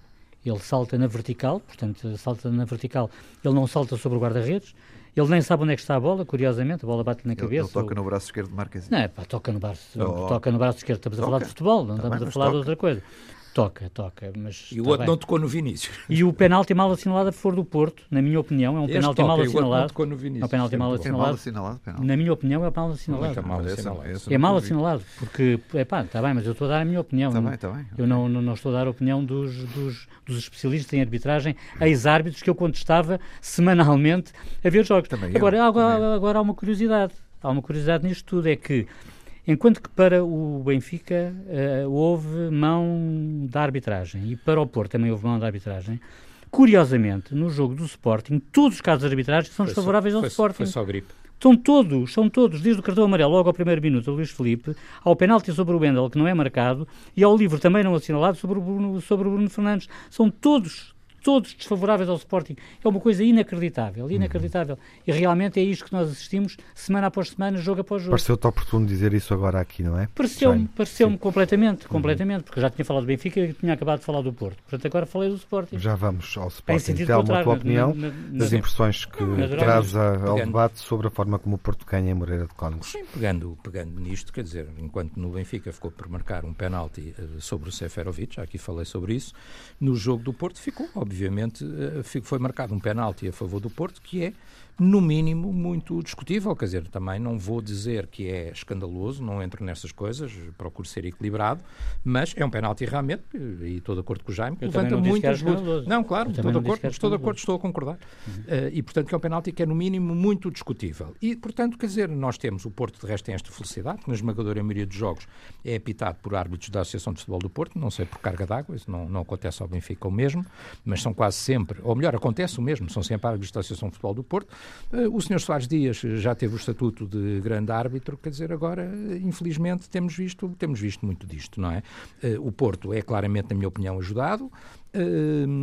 Speaker 4: Ele salta na vertical, portanto, salta na vertical, ele não salta sobre o guarda-redes, ele nem sabe onde é que está a bola, curiosamente, a bola bate-lhe na cabeça.
Speaker 3: Ele, toca ou... no braço esquerdo de Marques.
Speaker 4: Não, é pá, toca no braço, oh. toca no braço esquerdo, estamos toca. a falar de futebol, não tá estamos a falar toca. de outra coisa. Toca, toca. Mas
Speaker 2: e o outro bem. não tocou no Vinícius.
Speaker 4: E o penalti mal assinalado a favor do Porto, na minha opinião, é um penalti toca, mal assinalado. Não tocou no Vinícius. É um penalti mal assinalado. É mal assinalado na minha opinião, é mal assinalado.
Speaker 2: É mal assinalado.
Speaker 4: É mal assinalado, porque, é pá, está bem, mas eu estou a dar a minha opinião.
Speaker 3: Está bem, está bem.
Speaker 4: Eu não, não, não, estou a dar a opinião dos, dos, dos especialistas em arbitragem, ex-árbitros que eu contestava semanalmente a ver jogos. Também agora, eu, agora, também. agora há uma curiosidade. Há uma curiosidade nisto tudo, é que Enquanto que para o Benfica uh, houve mão da arbitragem e para o Porto também houve mão da arbitragem, curiosamente, no jogo do Sporting, todos os casos de arbitragem são desfavoráveis ao
Speaker 2: foi,
Speaker 4: Sporting.
Speaker 2: Foi só gripe.
Speaker 4: São todos, são todos, desde o cartão amarelo logo ao primeiro minuto, ao Luís Felipe, ao penalti sobre o Wendel, que não é marcado, e ao livro também não assinalado sobre o Bruno, sobre o Bruno Fernandes. São todos, todos desfavoráveis ao Sporting. É uma coisa inacreditável, uhum. inacreditável. Uhum. E realmente é isto que nós assistimos semana após semana, jogo após jogo.
Speaker 1: Pareceu-te oportuno dizer isso agora aqui, não é?
Speaker 4: Pareceu-me, pareceu-me completamente, uhum. completamente, porque já tinha falado do Benfica e tinha acabado de falar do Porto. Portanto, agora falei do Sporting.
Speaker 1: Já vamos ao Sporting. Telmo, a tua opinião, na, na, das impressões que traz ao debate sobre a forma como o Porto ganha em Moreira de Cónegos.
Speaker 2: Sim, pegando, pegando nisto, quer dizer, enquanto no Benfica ficou por marcar um penalti uh, sobre o Seferovic, já aqui falei sobre isso, no jogo do Porto ficou, obviamente, uh, foi marcado um penalti a favor do Porto, que é no mínimo, muito discutível. Quer dizer, também não vou dizer que é escandaloso, não entro nessas coisas, procuro ser equilibrado, mas é um penalti realmente, e estou de acordo com o Jaime, que
Speaker 4: Eu
Speaker 2: levanta
Speaker 4: muitas
Speaker 2: dúvidas. Não, claro, estou de, acordo, estou de acordo, estou a concordar. Uhum. Uh, e, portanto, que é um penalti que é, no mínimo, muito discutível. E, portanto, quer dizer, nós temos, o Porto, de resto, tem esta felicidade, que na esmagadora maioria dos jogos é apitado por árbitros da Associação de Futebol do Porto, não sei por carga d'água, isso não, não acontece ao Benfica o mesmo, mas são quase sempre, ou melhor, acontece o mesmo, são sempre árbitros da Associação de Futebol do Porto. Uh, o senhor Soares Dias já teve o estatuto de grande árbitro, quer dizer, agora, infelizmente, temos visto, temos visto muito disto, não é? Eh, o Porto é claramente, na minha opinião, ajudado.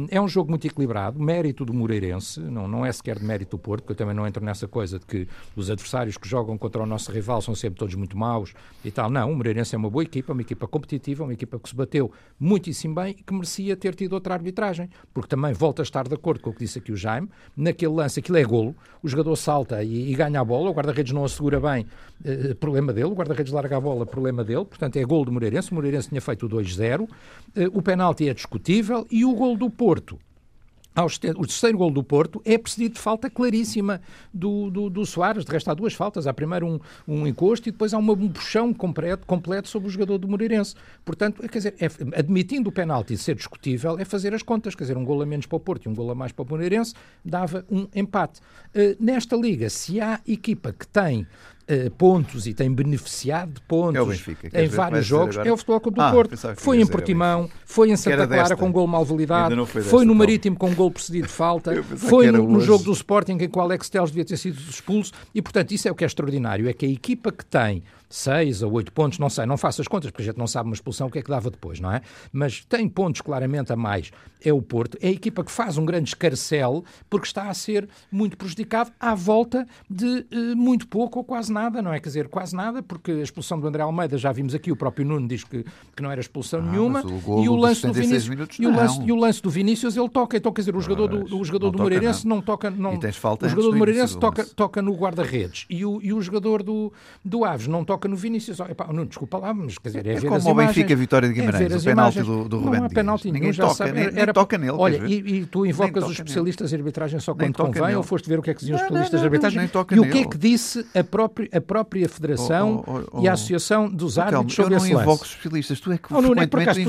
Speaker 2: É um jogo muito equilibrado, mérito do Moreirense, não, não é sequer de mérito do Porto, porque eu também não entro nessa coisa de que os adversários que jogam contra o nosso rival são sempre todos muito maus e tal. Não, o Moreirense é uma boa equipa, uma equipa competitiva, uma equipa que se bateu muitíssimo bem e que merecia ter tido outra arbitragem, porque também volta a estar de acordo com o que disse aqui o Jaime, naquele lance, aquilo é golo, o jogador salta e, e ganha a bola, o guarda-redes não assegura bem, uh, problema dele, o guarda-redes larga a bola, problema dele, portanto é golo do Moreirense, o Moreirense tinha feito o 2-0, uh, o penalti é discutível e o gol do Porto o terceiro gol do Porto é precedido de falta claríssima do, do, do, Soares. De resto, há duas faltas. Há primeiro um, um encosto e depois há uma, um puxão completo, completo sobre o jogador do Moreirense. Portanto, quer dizer, é, admitindo o penalti ser discutível, é fazer as contas. Quer dizer, um gol a menos para o Porto e um gol a mais para o Moreirense dava um empate. Uh, nesta liga, se há equipa que tem uh, pontos e tem beneficiado de pontos
Speaker 3: é Benfica,
Speaker 2: em vários jogos, é o Futebol Clube do ah, Porto. Foi em Portimão, foi em Santa Clara com um gol mal validado, foi, no Marítimo com um gol precedido de falta, [LAUGHS] foi no, no, jogo do Sporting em que o Alex Teles devia ter sido expulso e, portanto, isso é o que é extraordinário, é que a equipa que tem seis ou oito pontos, não sei, não faço as contas, porque a gente não sabe uma expulsão o que é que dava depois, não é? Mas tem pontos claramente a mais, é o Porto, é a equipa que faz um grande escarcel, porque está a ser muito prejudicado à volta de uh, muito pouco ou quase nada, não é? Quer dizer, quase nada, porque a expulsão do André Almeida, já vimos aqui, o próprio Nuno diz que, que não era expulsão ah, nenhuma, o e o lance do Vinícius, minutos, e, o lance, e o lance do Vinícius, ele toca, então quer dizer, o jogador do, o jogador do Moreirense não toca, não,
Speaker 3: tens falta
Speaker 2: o jogador do Moreirense toca, toca no guarda-redes, e o, e o jogador do, do Aves não toca no Vinícius, Epá, não, desculpa lá, mas quer dizer, é, é ver
Speaker 3: como
Speaker 2: o
Speaker 3: Benfica Vitória de é Guimarães, é o penalti do, do Rubén
Speaker 2: Não há penalti
Speaker 3: ninguém
Speaker 2: já
Speaker 3: toca,
Speaker 2: sabe.
Speaker 3: Nem, nem toca nele.
Speaker 2: Olha, e, e, tu invocas os especialistas nele. de arbitragem só quando convém
Speaker 3: nele.
Speaker 2: ou foste ver o que é que diziam os especialistas de arbitragem? E o que é que disse a própria, a própria Federação oh, oh, oh, e a Associação dos Árbitros sobre esse lance?
Speaker 3: Eu não invoco os especialistas, tu é que oh, é por acaso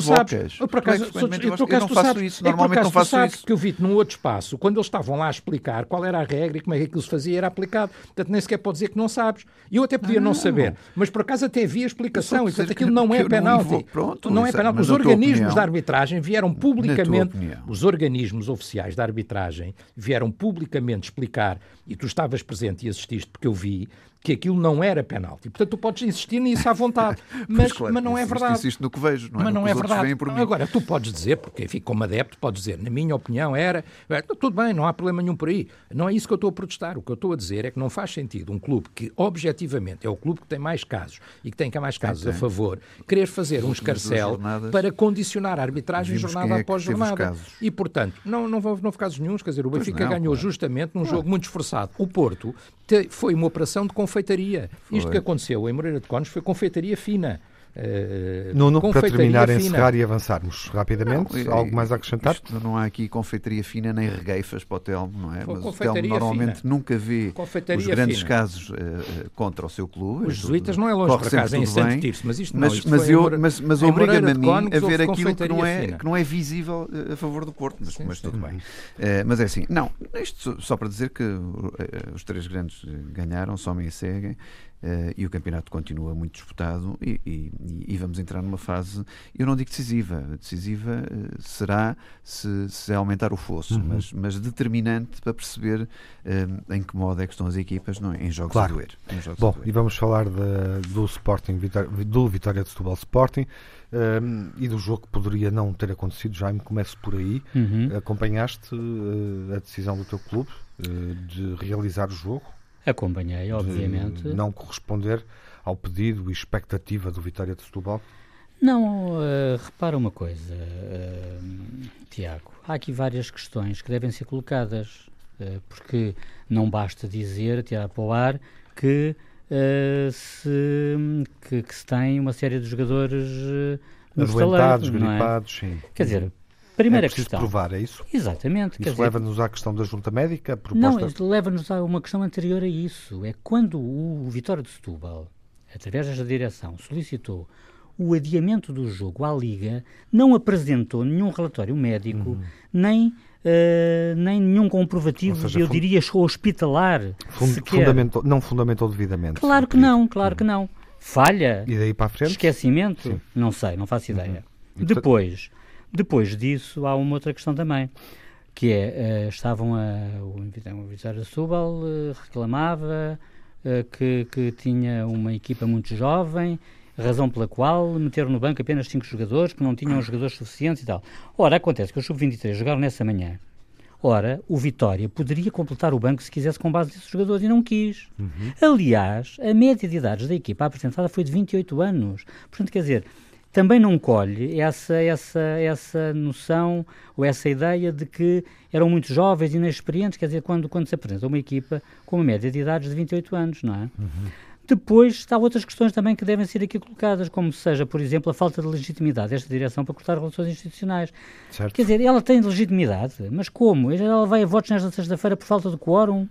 Speaker 2: por acaso, eu não faço isso, normalmente não faço isso. Porque eu vi-te num outro espaço, quando eles estavam lá a explicar qual era a regra e como é que aquilo se fazia, era aplicado. Portanto, nem sequer pode dizer que não sabes. E eu até podia não saber, mas por acaso até havia explicação e portanto aquilo não é penalti. Pronto, não é penalti. Os organismos da arbitragem vieram publicamente, os organismos oficiais da arbitragem vieram publicamente explicar, e tu estavas presente e assististe porque eu vi, que aquilo não era penalti. Portanto, tu podes insistir nisso à vontade, [LAUGHS] mas,
Speaker 3: claro,
Speaker 2: mas não é verdade.
Speaker 3: Insisto no que vejo, não é?
Speaker 2: Mas não
Speaker 3: é
Speaker 2: verdade. Agora, tu podes dizer, porque enfim, como adepto, podes dizer, na minha opinião era, é, tudo bem, não há problema nenhum por aí. Não é isso que eu estou a protestar. O que eu estou a dizer é que não faz sentido um clube que, objetivamente, é o clube que tem mais casos e que tem cá mais casos a favor, querer fazer um escarcel para condicionar a arbitragem jornada é após jornada. E, portanto, não, não, não houve casos nenhums. Quer dizer, o Benfica não, ganhou claro. justamente num jogo muito esforçado. O Porto foi uma operação de confeitaria. Foi. Isto que aconteceu em Moreira de Cónegos foi confeitaria fina.
Speaker 1: Uh, Nuno, para terminar, fina. encerrar e avançarmos rapidamente, não, algo mais a acrescentar?
Speaker 3: Isto não há aqui confeitaria fina nem regueifas para o Telmo, não é? Mas o Telmo normalmente fina. nunca vê os grandes fina. casos uh, contra o seu clube.
Speaker 2: Os jesuítas não é longe para casa, em Santo Tirso, mas isto
Speaker 3: mas,
Speaker 2: não, isto
Speaker 3: mas, eu, mas, mas obriga-me a mim a ver aquilo que não, é, que não é visível a favor do Porto, mas, sim, mas sim. tudo bem. Uh, mas é assim, não, isto só para dizer que os três grandes ganharam, somem e seguem. Uh, e o campeonato continua muito disputado e, e, e, vamos entrar numa fase, eu não digo decisiva, decisiva uh, será se, se, aumentar o fosso, uhum. mas, mas, determinante para perceber uh, em que modo é que estão as equipas não, em jogos claro. a doer. Jogos
Speaker 1: Bom,
Speaker 3: a doer.
Speaker 1: e vamos falar de, do Sporting, do Vitória de Setúbal Sporting e do jogo que poderia não ter acontecido, já me começo por aí. Uhum. Acompanhaste a decisão do teu clube de realizar o jogo?
Speaker 4: Acompanhei, obviamente.
Speaker 1: não corresponder ao pedido e expectativa do Vitória de Setúbal?
Speaker 4: Não, uh, repara uma coisa, uh, Tiago. Há aqui várias questões que devem ser colocadas, uh, porque não basta dizer, tirar para o ar, que, se, que, que, se tem uma série de jogadores uh,
Speaker 1: gripados,
Speaker 4: é? sim. Quer dizer, Primeira
Speaker 1: é
Speaker 4: questão.
Speaker 1: provar, é isso?
Speaker 4: Exatamente.
Speaker 1: Isso leva-nos à questão da junta médica? Proposta...
Speaker 4: Não, leva-nos a uma questão anterior a isso. É quando o Vitória de Setúbal, através desta direção, solicitou o adiamento do jogo à Liga, não apresentou nenhum relatório médico, uhum. nem, uh, nem nenhum comprovativo, seja, eu diria, hospitalar.
Speaker 1: Fund fundamentou, não fundamentou devidamente.
Speaker 4: Claro que não, claro uhum. que não. Falha?
Speaker 1: E daí para a frente?
Speaker 4: Esquecimento? Sim. Não sei, não faço ideia. Uhum. Depois depois disso, há uma outra questão também, que é, uh, estavam a, o, Vitória Subal uh, reclamava uh, que, que tinha uma equipa muito jovem razão pela qual meteram no banco apenas 5 jogadores, que não tinham jogadores suficientes e tal. Ora, acontece que os sub-23 jogaram nessa manhã. Ora, o Vitória poderia completar o banco se quisesse com base nesses jogadores e não quis. Uhum. Aliás, a média de idades da equipa apresentada foi de 28 anos. Portanto, quer dizer, também não colhe essa, essa, essa noção ou essa ideia de que eram muito jovens e inexperientes, quer dizer, quando, quando se apresenta uma equipa com uma média de idades de 28 anos, não é? Uhum. Depois, há outras questões também que devem ser aqui colocadas, como seja, por exemplo, a falta de legitimidade desta direção para cortar relações institucionais. Certo. Quer dizer, ela tem legitimidade, mas como? Ela vai a votos nesta sexta-feira por falta de quórum?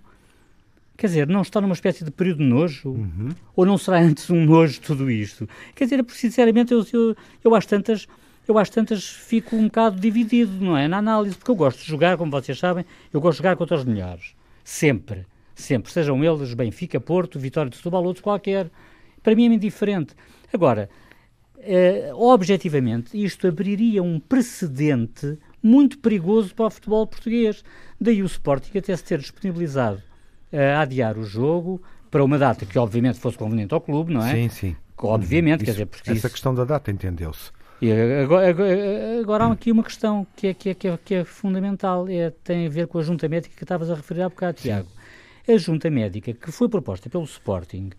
Speaker 4: Quer dizer, não está numa espécie de período de nojo? Uhum. Ou não será antes um nojo tudo isto? Quer dizer, sinceramente, eu, eu, eu às tantas eu às tantas fico um bocado dividido, não é? Na análise, porque eu gosto de jogar, como vocês sabem, eu gosto de jogar contra os melhores. Sempre sempre, sejam eles Benfica, Porto, Vitória de Setúbal, outros qualquer. Para mim é indiferente. Agora, eh, objetivamente, isto abriria um precedente muito perigoso para o futebol português. Daí o Sporting até se ter disponibilizado a adiar o jogo para uma data que obviamente fosse conveniente ao clube, não é?
Speaker 1: Sim, sim.
Speaker 4: Obviamente, isso, quer dizer, porque
Speaker 1: essa
Speaker 4: isso...
Speaker 1: questão da data entendeu-se.
Speaker 4: Agora, agora, agora, há aqui uma questão que é, que é, que é, que é fundamental, é, tem a ver com a junta médica que estavas a referir há bocado, Tiago. A junta médica que foi proposta pelo Sporting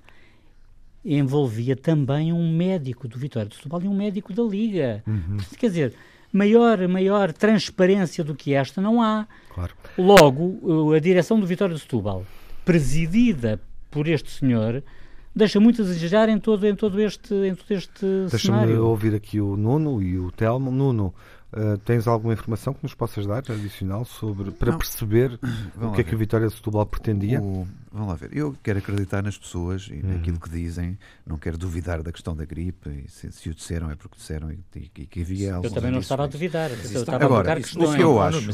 Speaker 4: envolvia também um médico do Vitória de Setúbal e um médico da Liga. Uhum. Quer dizer, maior, maior transparência do que esta não há.
Speaker 1: Claro.
Speaker 4: Logo, a direção do Vitória de Setúbal, presidida por este senhor, deixa muito a desejar em todo, em todo este, em todo este
Speaker 1: Deixa-me ouvir aqui o Nuno e o Telmo. Nuno, Uh, tens alguma informação que nos possas dar adicional sobre para não. perceber [COUGHS] o que é que a Vitória de Setúbal pretendia? O,
Speaker 3: vamos lá ver. Eu quero acreditar nas pessoas e uhum. naquilo que dizem. Não quero duvidar da questão da gripe. E se, se o disseram é porque disseram e, e, e que havia
Speaker 4: Eu também não estava a duvidar.
Speaker 3: Agora, o que eu acho,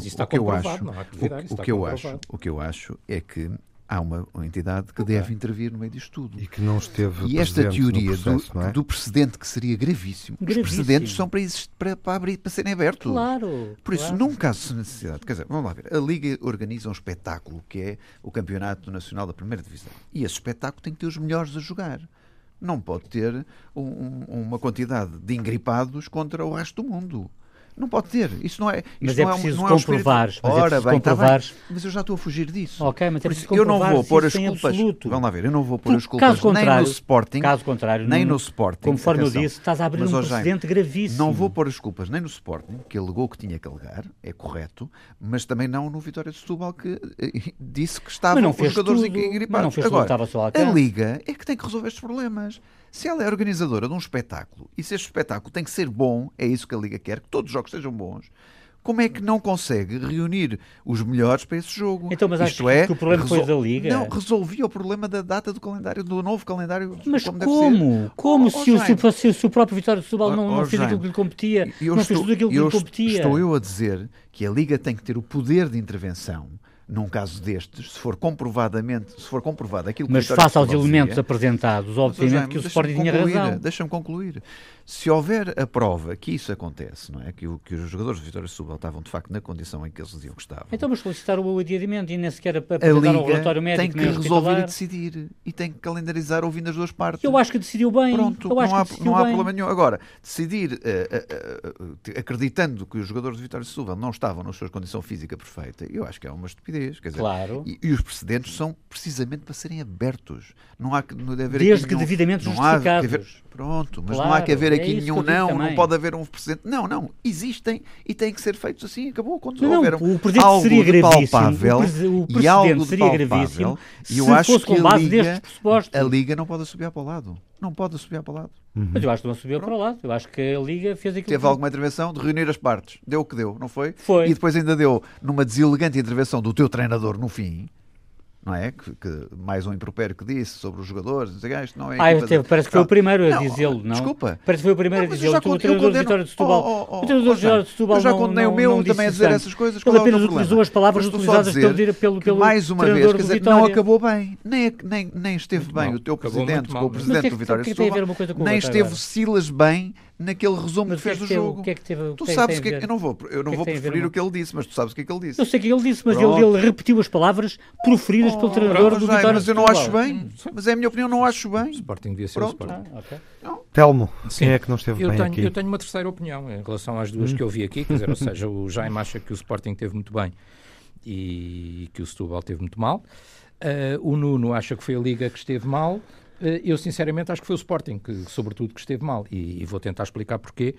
Speaker 3: o que eu acho, o que eu acho é que há uma, uma entidade que okay. deve intervir no meio disto tudo.
Speaker 1: E que não esteve
Speaker 3: E esta teoria
Speaker 1: processo,
Speaker 3: do,
Speaker 1: é?
Speaker 3: do, precedente que seria gravíssimo. gravíssimo. Os precedentes são para, para, para, abrir, para serem abertos.
Speaker 4: Claro.
Speaker 3: Por isso,
Speaker 4: claro.
Speaker 3: num caso de necessidade, quer dizer, vamos lá ver, a Liga organiza um espetáculo que é o Campeonato Nacional da Primeira Divisão. E esse espetáculo tem que ter os melhores a jogar. Não pode ter um, uma quantidade de engripados contra o resto do mundo. Não pode ter. Isso não é.
Speaker 4: Mas
Speaker 3: é
Speaker 4: preciso
Speaker 3: não é,
Speaker 4: não é comprovar.
Speaker 3: Um Ora, bem, tá bem, mas eu já estou a fugir disso.
Speaker 4: Ok, mas é
Speaker 3: isso, eu não vou pôr as culpas.
Speaker 4: Absoluto.
Speaker 3: Vamos lá ver, eu não vou pôr as culpas nem no Sporting.
Speaker 4: Caso contrário,
Speaker 3: nem no Sporting.
Speaker 4: Conforme atenção, eu disse, estás a abrir um precedente gravíssimo.
Speaker 3: Não vou pôr as culpas nem no Sporting, que alegou que tinha que alegar, é correto, mas também não no Vitória de Setúbal, que eh, disse que estavam os jogadores tudo, engripados.
Speaker 4: Agora,
Speaker 3: a Liga é que tem que resolver estes problemas. Se ela é organizadora de um espetáculo e se este espetáculo tem que ser bom, é isso que a Liga quer, que todos os jogos sejam bons, como é que não consegue reunir os melhores para esse jogo?
Speaker 4: Então, mas Isto é, que o problema foi da Liga?
Speaker 3: Não, resolvia o problema da data do calendário, do novo calendário.
Speaker 4: Mas como? Como? como oh, se, oh, o, se, se, o próprio Vitória de Setúbal oh, não, não fez aquilo que lhe competia, não estou, fez tudo aquilo que lhe competia?
Speaker 3: Estou eu a dizer que a Liga tem que ter o poder de intervenção num caso destes, se for comprovadamente, se for comprovado aquilo que
Speaker 4: Mas face aos elementos apresentados, obviamente que o Sporting tinha razão.
Speaker 3: Deixa-me concluir. Se houver a prova que isso acontece, não é? Que, o, que os jogadores de Vitória Setúbal estavam de facto na condição em que eles diziam que estavam.
Speaker 4: Então vamos solicitar o adiamento e nem sequer apresentar o relatório médico
Speaker 3: tem que resolver e decidir e tem que calendarizar ouvindo as duas partes.
Speaker 4: Eu acho que decidiu bem.
Speaker 3: Pronto,
Speaker 4: não,
Speaker 3: há, não há problema nenhum. Agora, decidir uh, uh, uh, acreditando que os jogadores de Vitória Setúbal não estavam na sua condição física perfeita, eu acho que é uma estupidez. Quer dizer,
Speaker 4: claro.
Speaker 3: E, e, os precedentes são precisamente para serem abertos. Não há que não deve haver
Speaker 4: Desde que nenhum, devidamente justificados.
Speaker 3: Pronto, mas claro, não há que haver é aqui é nenhum não, também. não pode haver um precedente. Não, não, existem e têm que ser feitos assim, acabou. Quando não, houver
Speaker 4: o precedente
Speaker 3: algo
Speaker 4: seria gravíssimo,
Speaker 3: palpável
Speaker 4: o,
Speaker 3: e algo
Speaker 4: seria
Speaker 3: palpável,
Speaker 4: gravíssimo
Speaker 3: e eu acho que
Speaker 4: a
Speaker 3: Liga,
Speaker 4: a
Speaker 3: Liga não pode subir para o lado. Não pode subir para o lado.
Speaker 4: Uhum. Mas eu acho que não subiu para o lado. Eu acho que a Liga fez aquilo
Speaker 3: Teve
Speaker 4: que...
Speaker 3: alguma intervenção de reunir as partes. Deu o que deu, não foi?
Speaker 4: Foi.
Speaker 3: E depois ainda deu numa deselegante intervenção do teu treinador no fim não é? Que, que, mais um impropério que disse sobre os jogadores, dizer, isto não é.
Speaker 4: Ah, teve, parece que foi o primeiro a dizê-lo, não?
Speaker 3: Desculpa.
Speaker 4: Parece que foi o primeiro não, a dizê-lo. O treinador de Vitória de Setúbal. Oh, oh, oh, o treinador Vitória de Setúbal.
Speaker 3: Eu já condenei o meu também a dizer essas coisas. Ele
Speaker 4: apenas utilizou as palavras utilizadas pelo, pelo, pelo
Speaker 3: mais uma vez, quer dizer, não acabou bem. Nem, nem, nem esteve bem o teu presidente, com o presidente do Vitória de Setúbal. Nem esteve Silas bem naquele resumo
Speaker 4: Mas
Speaker 3: que fez
Speaker 4: o
Speaker 3: do
Speaker 4: é teve-
Speaker 3: jogo.
Speaker 4: o que é que teve- o
Speaker 3: Tu
Speaker 4: que é
Speaker 3: sabes
Speaker 4: tem
Speaker 3: o que é
Speaker 4: ver?
Speaker 3: que eu não vou, eu não
Speaker 4: que é
Speaker 3: vou preferir o que ele disse, mas tu sabes o que é que ele disse.
Speaker 4: Eu sei que ele disse, mas ele, ele repetiu as palavras proferidas pelo treinador
Speaker 3: Pronto,
Speaker 4: do Vitória
Speaker 3: mas eu não acho bem. Mas é a minha opinião, não acho
Speaker 2: O
Speaker 3: bem.
Speaker 2: Sporting devia ser
Speaker 3: Pronto.
Speaker 2: o Sporting.
Speaker 4: Ah, ok.
Speaker 1: Telmo,
Speaker 2: Sim.
Speaker 1: quem é que não esteve
Speaker 2: Eu
Speaker 1: bem
Speaker 2: tenho,
Speaker 1: aqui?
Speaker 2: eu tenho uma terceira opinião em relação às duas que eu vi aqui, quer dizer, ou [LAUGHS] seja, o Jaime acha que o Sporting teve muito bem e que o Setúbal teve muito mal. Eh, o Nuno acha que foi a Liga que esteve mal. Eh, eu, sinceramente, acho que foi o Sporting, que, sobretudo, que esteve mal. E, e vou tentar explicar porquê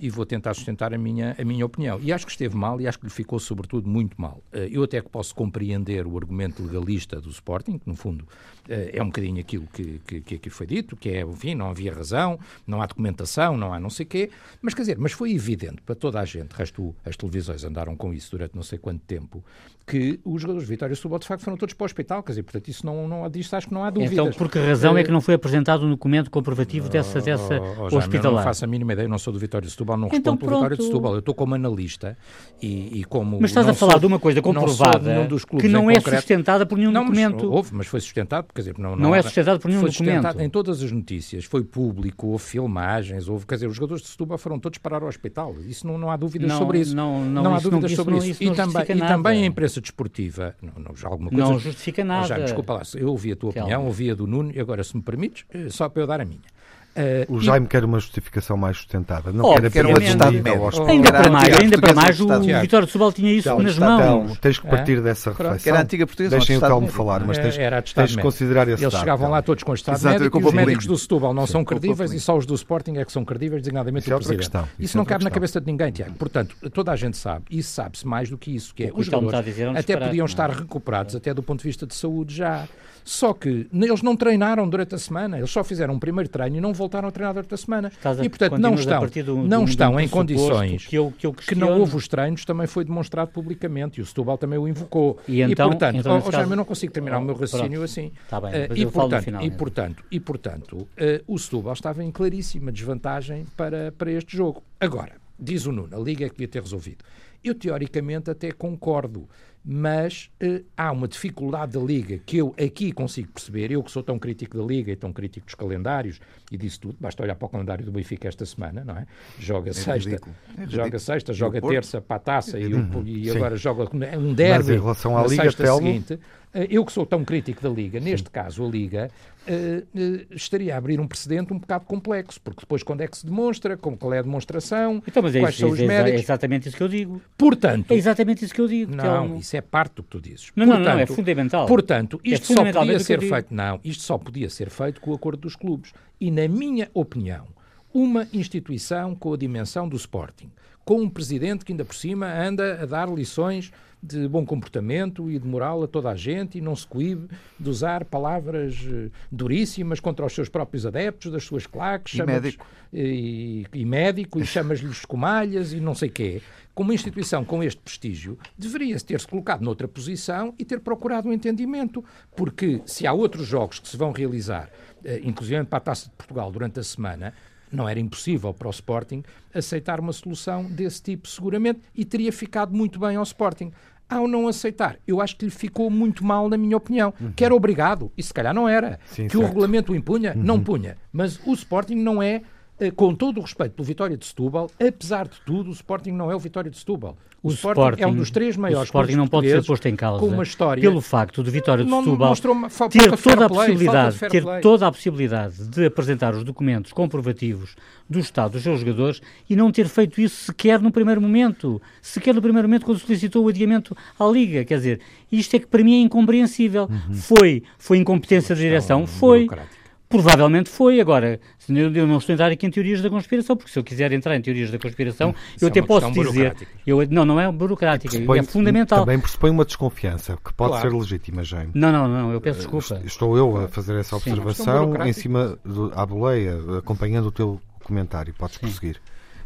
Speaker 2: e vou tentar sustentar a minha, a minha opinião. E acho que esteve mal e acho que lhe ficou, sobretudo, muito mal. Eh, eu até que posso compreender o argumento legalista do Sporting, que, no fundo, é um bocadinho aquilo que, que, que aqui foi dito, que é, enfim, não havia razão, não há documentação, não há não sei quê. Mas, quer dizer, mas foi evidente para toda a gente, resto as televisões andaram com isso durante não sei quanto tempo, que os jogadores de Vitória Setúbal, de facto, foram todos para o hospital. Quer dizer, portanto, isso não, não, disto acho que não há dúvidas.
Speaker 4: Então, por que razão é
Speaker 2: Eh,
Speaker 4: que não foi apresentado o documento comprovativo dessa, dessa
Speaker 2: Oh, oh, Eu não
Speaker 4: hospitalar?
Speaker 2: faço a mínima ideia, eu não sou do Vitória de Setúbal, não
Speaker 4: Então
Speaker 2: respondo pelo Vitória de. Setúbal. Eu estou como analista e, e como.
Speaker 4: Mas estás
Speaker 2: não
Speaker 4: a falar
Speaker 2: sou-
Speaker 4: de uma coisa
Speaker 2: não
Speaker 4: comprovada
Speaker 2: clubes
Speaker 4: que não é
Speaker 2: concreto.
Speaker 4: sustentada por nenhum
Speaker 2: Não, mas
Speaker 4: documento.
Speaker 2: houve, mas foi sustentado, quer dizer, não,
Speaker 4: Não é
Speaker 2: há-
Speaker 4: sustentado por nenhum
Speaker 2: foi sustentado
Speaker 4: documento.
Speaker 2: Em todas as notícias, foi público, houve filmagens, houve, quer dizer, os jogadores de Setúbal foram todos parar ao hospital. Isso não, não há dúvidas
Speaker 4: Não,
Speaker 2: sobre isso.
Speaker 4: não, não,
Speaker 2: há
Speaker 4: isso não-
Speaker 2: dúvidas sobre
Speaker 4: não-
Speaker 2: isso.
Speaker 4: isso
Speaker 2: e,
Speaker 4: não
Speaker 2: também, e também a imprensa desportiva, não, não, já alguma coisa.
Speaker 4: Não justifica
Speaker 2: Oh,
Speaker 4: nada.
Speaker 2: Jaime, desculpa lá, eu ouvi a tua
Speaker 4: Calma.
Speaker 2: opinião, ouvi a do Nuno, e agora, se me permites, eh, só para eu dar a minha. Eh,
Speaker 1: O
Speaker 2: e-
Speaker 1: Jaime quer uma justificação mais sustentada. Não quer
Speaker 3: um
Speaker 1: apenas
Speaker 3: médico.
Speaker 1: hospital.
Speaker 4: Ainda para mais, ainda para mais, o
Speaker 3: Estado.
Speaker 4: Vitória de Setúbal tinha isso
Speaker 1: Então,
Speaker 4: nas mãos.
Speaker 1: tens que
Speaker 2: É?
Speaker 1: partir dessa
Speaker 2: Pronto.
Speaker 1: reflexão.
Speaker 3: Era a antiga portuguesa,
Speaker 1: Deixem o Telmo
Speaker 3: médico.
Speaker 1: falar, mas tens,
Speaker 2: era
Speaker 1: tens que considerar esse
Speaker 2: Eles chegavam lá todos com estado
Speaker 3: Exato,
Speaker 2: médico e
Speaker 3: o
Speaker 2: os médicos do Setúbal não são
Speaker 3: o
Speaker 2: credíveis e só os do Sporting é que são credíveis, designadamente
Speaker 1: Isso é
Speaker 2: o
Speaker 1: outra
Speaker 2: Presidente. Isso,
Speaker 1: isso é
Speaker 2: não cabe na cabeça de ninguém, Tiago. Portanto, toda a gente sabe, e isso sabe-se mais do que isso, que é
Speaker 4: O que
Speaker 2: os
Speaker 4: o
Speaker 2: jogadores
Speaker 4: é
Speaker 2: até podiam
Speaker 4: é?
Speaker 2: estar recuperados até do ponto de vista de saúde já. Só que eles não treinaram durante a semana, eles só fizeram um primeiro treino e não voltaram a treinar durante a semana.
Speaker 4: Estás
Speaker 2: e portanto não estão,
Speaker 4: um-
Speaker 2: não
Speaker 4: de
Speaker 2: estão
Speaker 4: um
Speaker 2: em condições
Speaker 4: que eu, que eu
Speaker 2: que não houve os treinos também foi demonstrado publicamente e o Setúbal também o invocou.
Speaker 4: E então-
Speaker 2: portanto,
Speaker 4: então,
Speaker 2: oh, oh,
Speaker 4: caso-
Speaker 2: eu não consigo terminar o meu
Speaker 4: Pronto.
Speaker 2: raciocínio assim.
Speaker 4: Está bem, depois
Speaker 2: e, portanto,
Speaker 4: final,
Speaker 2: e,
Speaker 4: então.
Speaker 2: portanto, e, portanto eh, o Setúbal estava em claríssima desvantagem para, para este jogo. Agora, diz o Nuno, a Liga é que devia ter resolvido. Eu, teoricamente, até concordo, mas eh, há uma dificuldade da Liga que eu aqui consigo perceber, eu que sou tão crítico da Liga e tão crítico dos calendários e disso tudo, basta olhar para o calendário do Benfica esta semana, não é? Joga sexta,
Speaker 3: ridículo. É
Speaker 2: joga sexta,
Speaker 3: E
Speaker 2: joga terça para a taça e, o- e
Speaker 1: Sim.
Speaker 2: agora joga um
Speaker 1: Mas
Speaker 2: derby
Speaker 1: em relação à
Speaker 2: na
Speaker 1: Liga,
Speaker 2: sexta
Speaker 1: Telmo-
Speaker 2: seguinte, eh, eu que sou tão crítico da Liga, neste caso a Liga, eh, eh, estaria a abrir um precedente um bocado complexo, porque depois quando é que se demonstra, como, qual é a demonstração,
Speaker 4: Então, mas é,
Speaker 2: quais
Speaker 4: isso,
Speaker 2: são os
Speaker 4: é, é
Speaker 2: méritos.
Speaker 4: exatamente isso que eu digo.
Speaker 2: Portanto,
Speaker 4: É exatamente isso que eu digo.
Speaker 2: não,
Speaker 4: Telmo.
Speaker 2: isso é parte do que tu dizes.
Speaker 4: Não, não,
Speaker 2: portanto,
Speaker 4: não, é fundamental.
Speaker 2: Portanto,
Speaker 4: É
Speaker 2: isto só
Speaker 4: fundamentalmente
Speaker 2: podia
Speaker 4: o que eu
Speaker 2: ser feito, não, isto só podia ser feito com o acordo dos clubes. E na minha opinião, uma instituição com a dimensão do Sporting, com um presidente que ainda por cima anda a dar lições de bom comportamento e de moral a toda a gente e não se coíbe de usar palavras eh, duríssimas contra os seus próprios adeptos, das suas claques,
Speaker 3: E médico.
Speaker 2: e, e médico e chamas-lhes escumalhas e não sei quê. Como uma instituição com este prestígio, deveria ter-se colocado noutra posição e ter procurado um entendimento. Porque se há outros jogos que se vão realizar, eh, inclusive para a Taça de Portugal durante a semana, não era impossível para o Sporting aceitar uma solução desse tipo, seguramente, e teria ficado muito bem ao Sporting. Ao não aceitar, eu acho que lhe ficou muito mal, na minha opinião. Que era obrigado, e se calhar não era.
Speaker 1: Sim,
Speaker 2: que o
Speaker 1: certo.
Speaker 2: regulamento o impunha, não punha. Mas o Sporting não é, com todo o respeito pelo Vitória de Setúbal, apesar de tudo, o Sporting não é o Vitória de Setúbal. O, Sporting, é um dos três maiores
Speaker 4: O Sporting não pode ser posto em causa
Speaker 2: com uma história
Speaker 4: pelo facto de Vitória de Setúbal ter toda a possibilidade, ter
Speaker 2: play.
Speaker 4: toda a possibilidade de apresentar os documentos comprovativos do estado dos seus jogadores e não ter feito isso sequer no primeiro momento, sequer no primeiro momento quando solicitou o adiamento à Liga, quer dizer, isto é que para mim é incompreensível. Foi, foi incompetência da direção, foi. Provavelmente foi, agora, eu não estou a entrar aqui em teorias da conspiração, porque se eu quiser entrar em teorias da conspiração,
Speaker 2: Isso
Speaker 4: eu
Speaker 2: é
Speaker 4: até
Speaker 2: uma
Speaker 4: posso dizer, eu, não, não é burocrática, é fundamental.
Speaker 1: Também pressupõe uma desconfiança, que pode
Speaker 2: Claro.
Speaker 1: ser legítima, Jaime.
Speaker 4: Não, não, não, eu peço desculpa.
Speaker 1: Estou eu a fazer essa
Speaker 4: Sim.
Speaker 1: observação
Speaker 2: Questão
Speaker 1: em cima do, à boleia, acompanhando o teu comentário. Podes prosseguir.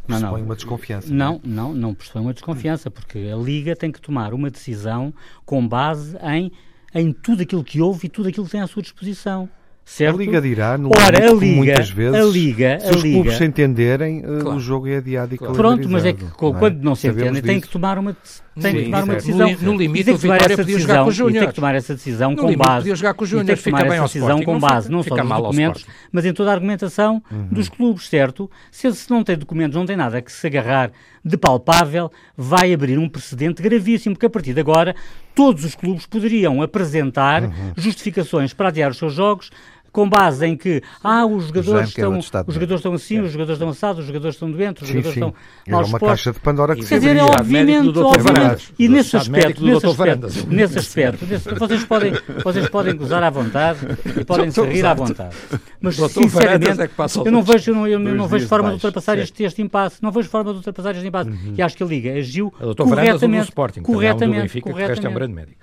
Speaker 4: Não, não.
Speaker 1: Uma desconfiança.
Speaker 4: Não, não, não pressupõe uma desconfiança, porque a Liga tem que tomar uma decisão com base em, em tudo aquilo que houve e tudo aquilo que tem à sua disposição. Certo?
Speaker 1: A Liga dirá, no
Speaker 4: Ora, a Liga,
Speaker 1: muitas vezes,
Speaker 4: a Liga,
Speaker 1: se
Speaker 4: a
Speaker 1: os
Speaker 4: Liga,
Speaker 1: clubes se entenderem, uh,
Speaker 2: Claro.
Speaker 1: o jogo é adiado e
Speaker 2: Claro.
Speaker 4: Pronto, mas é que
Speaker 1: não é?
Speaker 4: quando não se
Speaker 1: Sabemos
Speaker 4: entendem, tem que tomar uma, tem que tomar uma decisão.
Speaker 2: No no limite,
Speaker 4: tem
Speaker 2: o
Speaker 4: que tomar
Speaker 2: Vitória
Speaker 4: essa
Speaker 2: podia jogar
Speaker 4: decisão, e tem que
Speaker 2: júniores.
Speaker 4: tomar essa decisão
Speaker 2: No
Speaker 4: com
Speaker 2: limite,
Speaker 4: base,
Speaker 2: podia jogar com os
Speaker 4: e tem
Speaker 2: júniores,
Speaker 4: que tomar
Speaker 2: bem
Speaker 4: essa decisão com
Speaker 2: não
Speaker 4: base não só nos documentos, mas em toda a argumentação
Speaker 1: Uhum.
Speaker 4: dos clubes, certo? Se, se não tem documentos, não tem nada que se agarrar de palpável, vai abrir um precedente gravíssimo, porque a partir de agora todos os clubes poderiam apresentar
Speaker 1: Uhum.
Speaker 4: justificações para adiar os seus jogos com base em que ah, os jogadores,
Speaker 3: é
Speaker 4: estão,
Speaker 3: estado,
Speaker 4: os
Speaker 3: é?
Speaker 4: jogadores estão assim, os jogadores estão assados, os jogadores estão doentes, os
Speaker 1: Sim,
Speaker 4: jogadores
Speaker 1: sim.
Speaker 4: estão
Speaker 1: Era
Speaker 4: mal
Speaker 1: uma caixa de Pandora que
Speaker 4: Quer dizer, é obviamente, obviamente. E nesse aspecto, nesse aspecto, nesse aspecto, vocês podem, vocês podem gozar à vontade e podem se rir à vontade. Mas, sinceramente,
Speaker 2: é
Speaker 4: eu não vejo, eu não, eu não vejo forma de ultrapassar este, este impasse. Não vejo forma de ultrapassar este impasse. E acho que a Liga agiu corretamente.
Speaker 2: Sporting, um
Speaker 4: corretamente,
Speaker 2: que o resto é um
Speaker 4: corretamente.
Speaker 2: grande médico.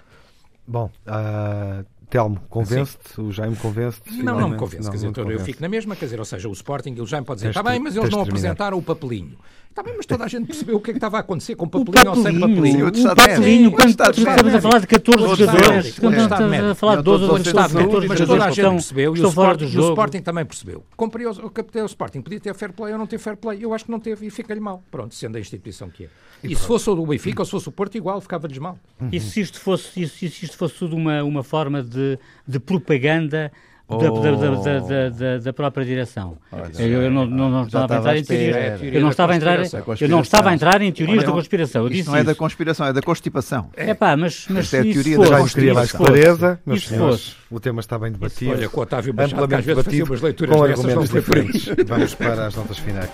Speaker 1: Bom, ah, Telmo, convence-te? O Jaime convence-te?
Speaker 2: Não, não me convence.
Speaker 1: Não,
Speaker 2: quer dizer,
Speaker 1: não
Speaker 2: eu fico na mesma, quer dizer, ou seja, o Sporting, ele já me pode dizer, está bem, mas eles não
Speaker 1: terminar.
Speaker 2: apresentaram o papelinho. Está bem, mas toda a gente percebeu o que é que estava a acontecer com o
Speaker 4: O
Speaker 2: papelinho ou sem
Speaker 4: papelinho,
Speaker 2: papelinho.
Speaker 4: o papelinho, quando estamos a falar de 14
Speaker 2: Outro estado
Speaker 4: jogadores, quando estamos a falar de 12
Speaker 3: médico.
Speaker 4: ou
Speaker 3: Outro
Speaker 4: 14
Speaker 3: estado médico.
Speaker 4: jogadores
Speaker 2: mas toda a gente percebeu e o, Sporting, também percebeu. O capitão do Sporting podia ter fair play ou não ter fair play. Eu acho que não teve e fica-lhe mal. Pronto, sendo a instituição que é. E, se fosse o do Benfica ou se fosse o Porto, igual, ficava-lhes mal.
Speaker 4: E se isto fosse, se se isto fosse tudo uma, uma forma de, de propaganda da, da, da, da, da, da- da própria direção?
Speaker 3: Olha,
Speaker 4: eu, eu não, não, não
Speaker 3: já
Speaker 4: estava a entrar em teorias.
Speaker 3: espera.
Speaker 4: Eu não estava a entrar, eu não estava a entrar em teorias da conspiração. Eu
Speaker 3: não é da conspiração, é da constipação.
Speaker 4: É pá, mas, mas
Speaker 3: é a
Speaker 4: se
Speaker 3: teoria
Speaker 4: fosse?
Speaker 3: da
Speaker 1: clareza,
Speaker 4: Isso fosse.
Speaker 1: O tema está bem debatido.
Speaker 2: Olha, com o Otávio Machado, que às vezes fazia
Speaker 1: debatido,
Speaker 2: umas leituras
Speaker 1: com
Speaker 2: dessas, não foi
Speaker 1: diferentes. Vamos para as notas finais.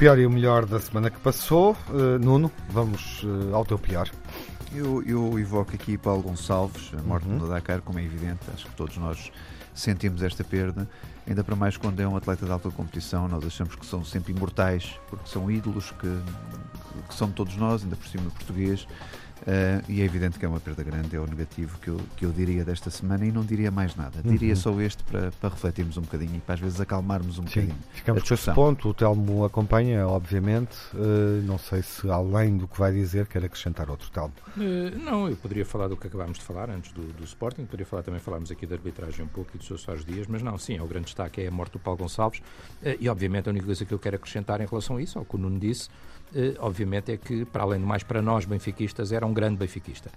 Speaker 1: Pior e o melhor da semana que passou. Uh, Nuno, vamos uh, ao teu pior.
Speaker 3: Eu, eu evoco aqui Paulo Gonçalves, a morte
Speaker 1: Uhum.
Speaker 3: no Dakar, como é evidente, acho que todos nós sentimos esta perda, ainda para mais quando é um atleta de alta competição, nós achamos que são sempre imortais, porque são ídolos que, que são todos nós, ainda por cima português, eh, e é evidente que é uma perda grande, é o negativo que eu, que eu diria desta semana e não diria mais nada, diria
Speaker 1: Uhum.
Speaker 3: só este para, para refletirmos um bocadinho e para às vezes acalmarmos um
Speaker 1: Sim,
Speaker 3: bocadinho.
Speaker 1: ficamos
Speaker 3: a
Speaker 1: com esse ponto. O Telmo acompanha, obviamente. Uh, não sei se, além do que vai dizer, quer acrescentar outro Telmo.
Speaker 2: Eh, não, eu poderia falar do que acabámos de falar antes do, do Sporting, poderia falar também, falarmos aqui da arbitragem um pouco e dos seus Soares Dias, mas não, sim, é o grande destaque é a morte do Paulo Gonçalves e obviamente a única coisa que eu quero acrescentar em relação a isso, ao que o Nuno disse, obviamente é que, para além de mais para nós benfiquistas, era um grande benfiquista.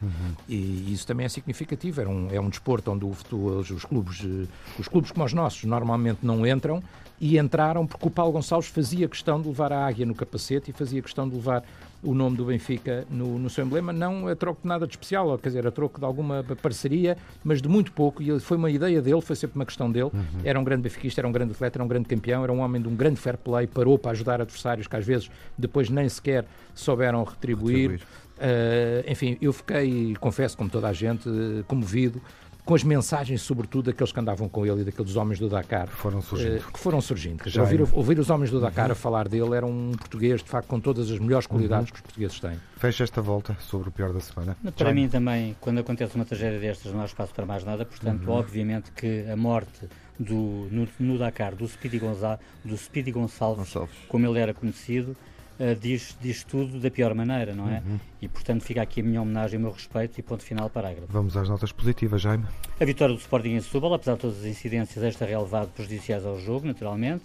Speaker 2: E isso também é significativo, era um, é um desporto onde o futebol- os, clubes, eh, os clubes como os nossos normalmente não entram e entraram porque o Paulo Gonçalves fazia questão de levar a águia no capacete e fazia questão de levar o nome do Benfica no, no seu emblema, não a troco de nada de especial, ou, quer dizer, a troco de alguma parceria, mas de muito pouco, e foi uma ideia dele, foi sempre uma questão dele, era um grande benfiquista, era um grande atleta, era um grande campeão, era um homem de um grande fair play, parou para ajudar adversários que às vezes depois nem sequer souberam retribuir.
Speaker 3: Retribuir.
Speaker 2: Uh, enfim, eu fiquei, confesso, como toda a gente, comovido com as mensagens, sobretudo, daqueles que andavam com ele e daqueles homens do Dakar.
Speaker 1: Que foram surgindo.
Speaker 2: uh, que foram surgindo.
Speaker 1: Já
Speaker 2: ouvir,
Speaker 1: é.
Speaker 2: ouvir os homens do Dakar a falar dele era um português, de facto, com todas as melhores qualidades que os portugueses têm.
Speaker 1: Fecha esta volta sobre o pior da semana.
Speaker 4: Para
Speaker 1: Jaime.
Speaker 4: mim também, quando acontece uma tragédia destas, não há espaço para mais nada, portanto,
Speaker 1: Uhum.
Speaker 4: obviamente que a morte do, no, no Dakar do Speedy, Gonza, do Speedy Gonçalves,
Speaker 3: Gonçalves.
Speaker 4: como ele era conhecido, eh, diz, diz tudo da pior maneira, não é?
Speaker 1: Uhum.
Speaker 4: E, portanto, fica aqui a minha homenagem, o meu respeito e ponto final parágrafo.
Speaker 1: Vamos às notas positivas, Jaime.
Speaker 4: A vitória do Sporting em Setúbal, apesar de todas as incidências extra relevado prejudiciais ao jogo, naturalmente.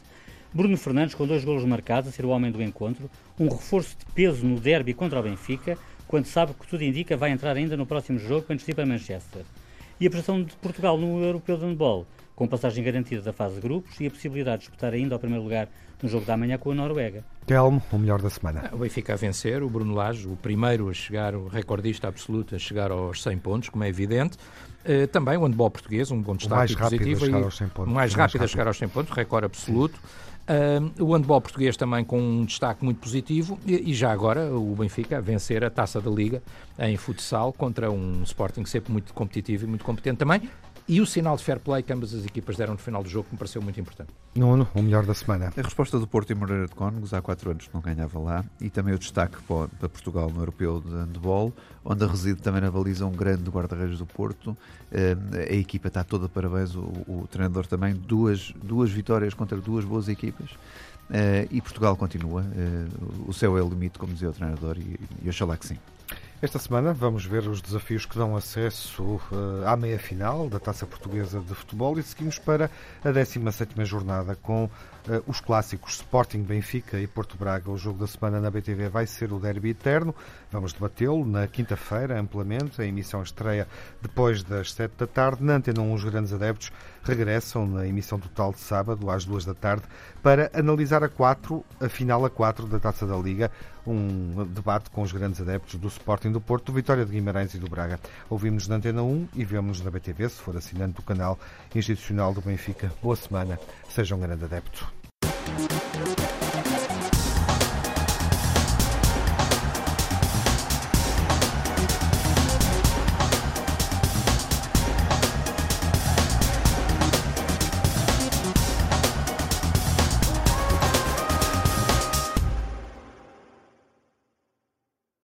Speaker 4: Bruno Fernandes com dois golos marcados, a ser o homem do encontro. Um reforço de peso no derby contra o Benfica, quando sabe que tudo indica vai entrar ainda no próximo jogo ir para Manchester. E a prestação de Portugal no Europeu de Handball, com passagem garantida da fase de grupos e a possibilidade de disputar ainda ao primeiro lugar no jogo da manhã com a Noruega.
Speaker 1: Telmo, o melhor da semana.
Speaker 2: O Benfica a vencer, o Bruno Lage, o primeiro a chegar, o recordista absoluto a chegar aos 100 pontos, como é evidente. Eh, também o handball português, um bom destaque
Speaker 1: mais rápido a
Speaker 2: positivo.
Speaker 1: chegar
Speaker 2: e-
Speaker 1: aos 100 pontos.
Speaker 2: o mais
Speaker 1: mais
Speaker 2: rápido a
Speaker 1: rápido.
Speaker 2: chegar aos 100 pontos, recorde absoluto. Ah, o handball português também com um destaque muito positivo e, e já agora o Benfica a vencer a Taça da Liga em futsal contra um Sporting sempre muito competitivo e muito competente também. E o sinal de fair play que ambas as equipas deram no final do jogo, que me pareceu muito importante.
Speaker 1: Nuno, o melhor da semana.
Speaker 3: A resposta do Porto e Moreira de Cónegos, há quatro anos que não ganhava lá, e também o destaque para Portugal no Europeu de Handball, onde reside também na baliza um grande guarda-redes do Porto. Eh, a equipa está toda parabéns, o, o treinador também, duas, duas vitórias contra duas boas equipas. Uh, e Portugal continua. Uh, o céu é o limite, como dizia o treinador, e, e oxalá que sim.
Speaker 1: Esta semana vamos ver os desafios que dão acesso uh, à meia-final da Taça Portuguesa de Futebol e seguimos para a 17ª jornada com uh, os clássicos Sporting Benfica e Porto Braga. O jogo da semana na BTV vai ser o derby eterno. Vamos debatê-lo na quinta-feira, amplamente. A emissão estreia depois das 7 da tarde. Na Antena 1, os grandes adeptos regressam na emissão total de sábado, às 2 da tarde, para analisar a 4, a final a 4 da Taça da Liga. Um debate com os grandes adeptos do Sporting do Porto, Vitória de Guimarães e do Braga. Ouvimos na Antena 1 e vemos na BTV, se for assinante do canal institucional do Benfica. Boa semana, seja um grande adepto.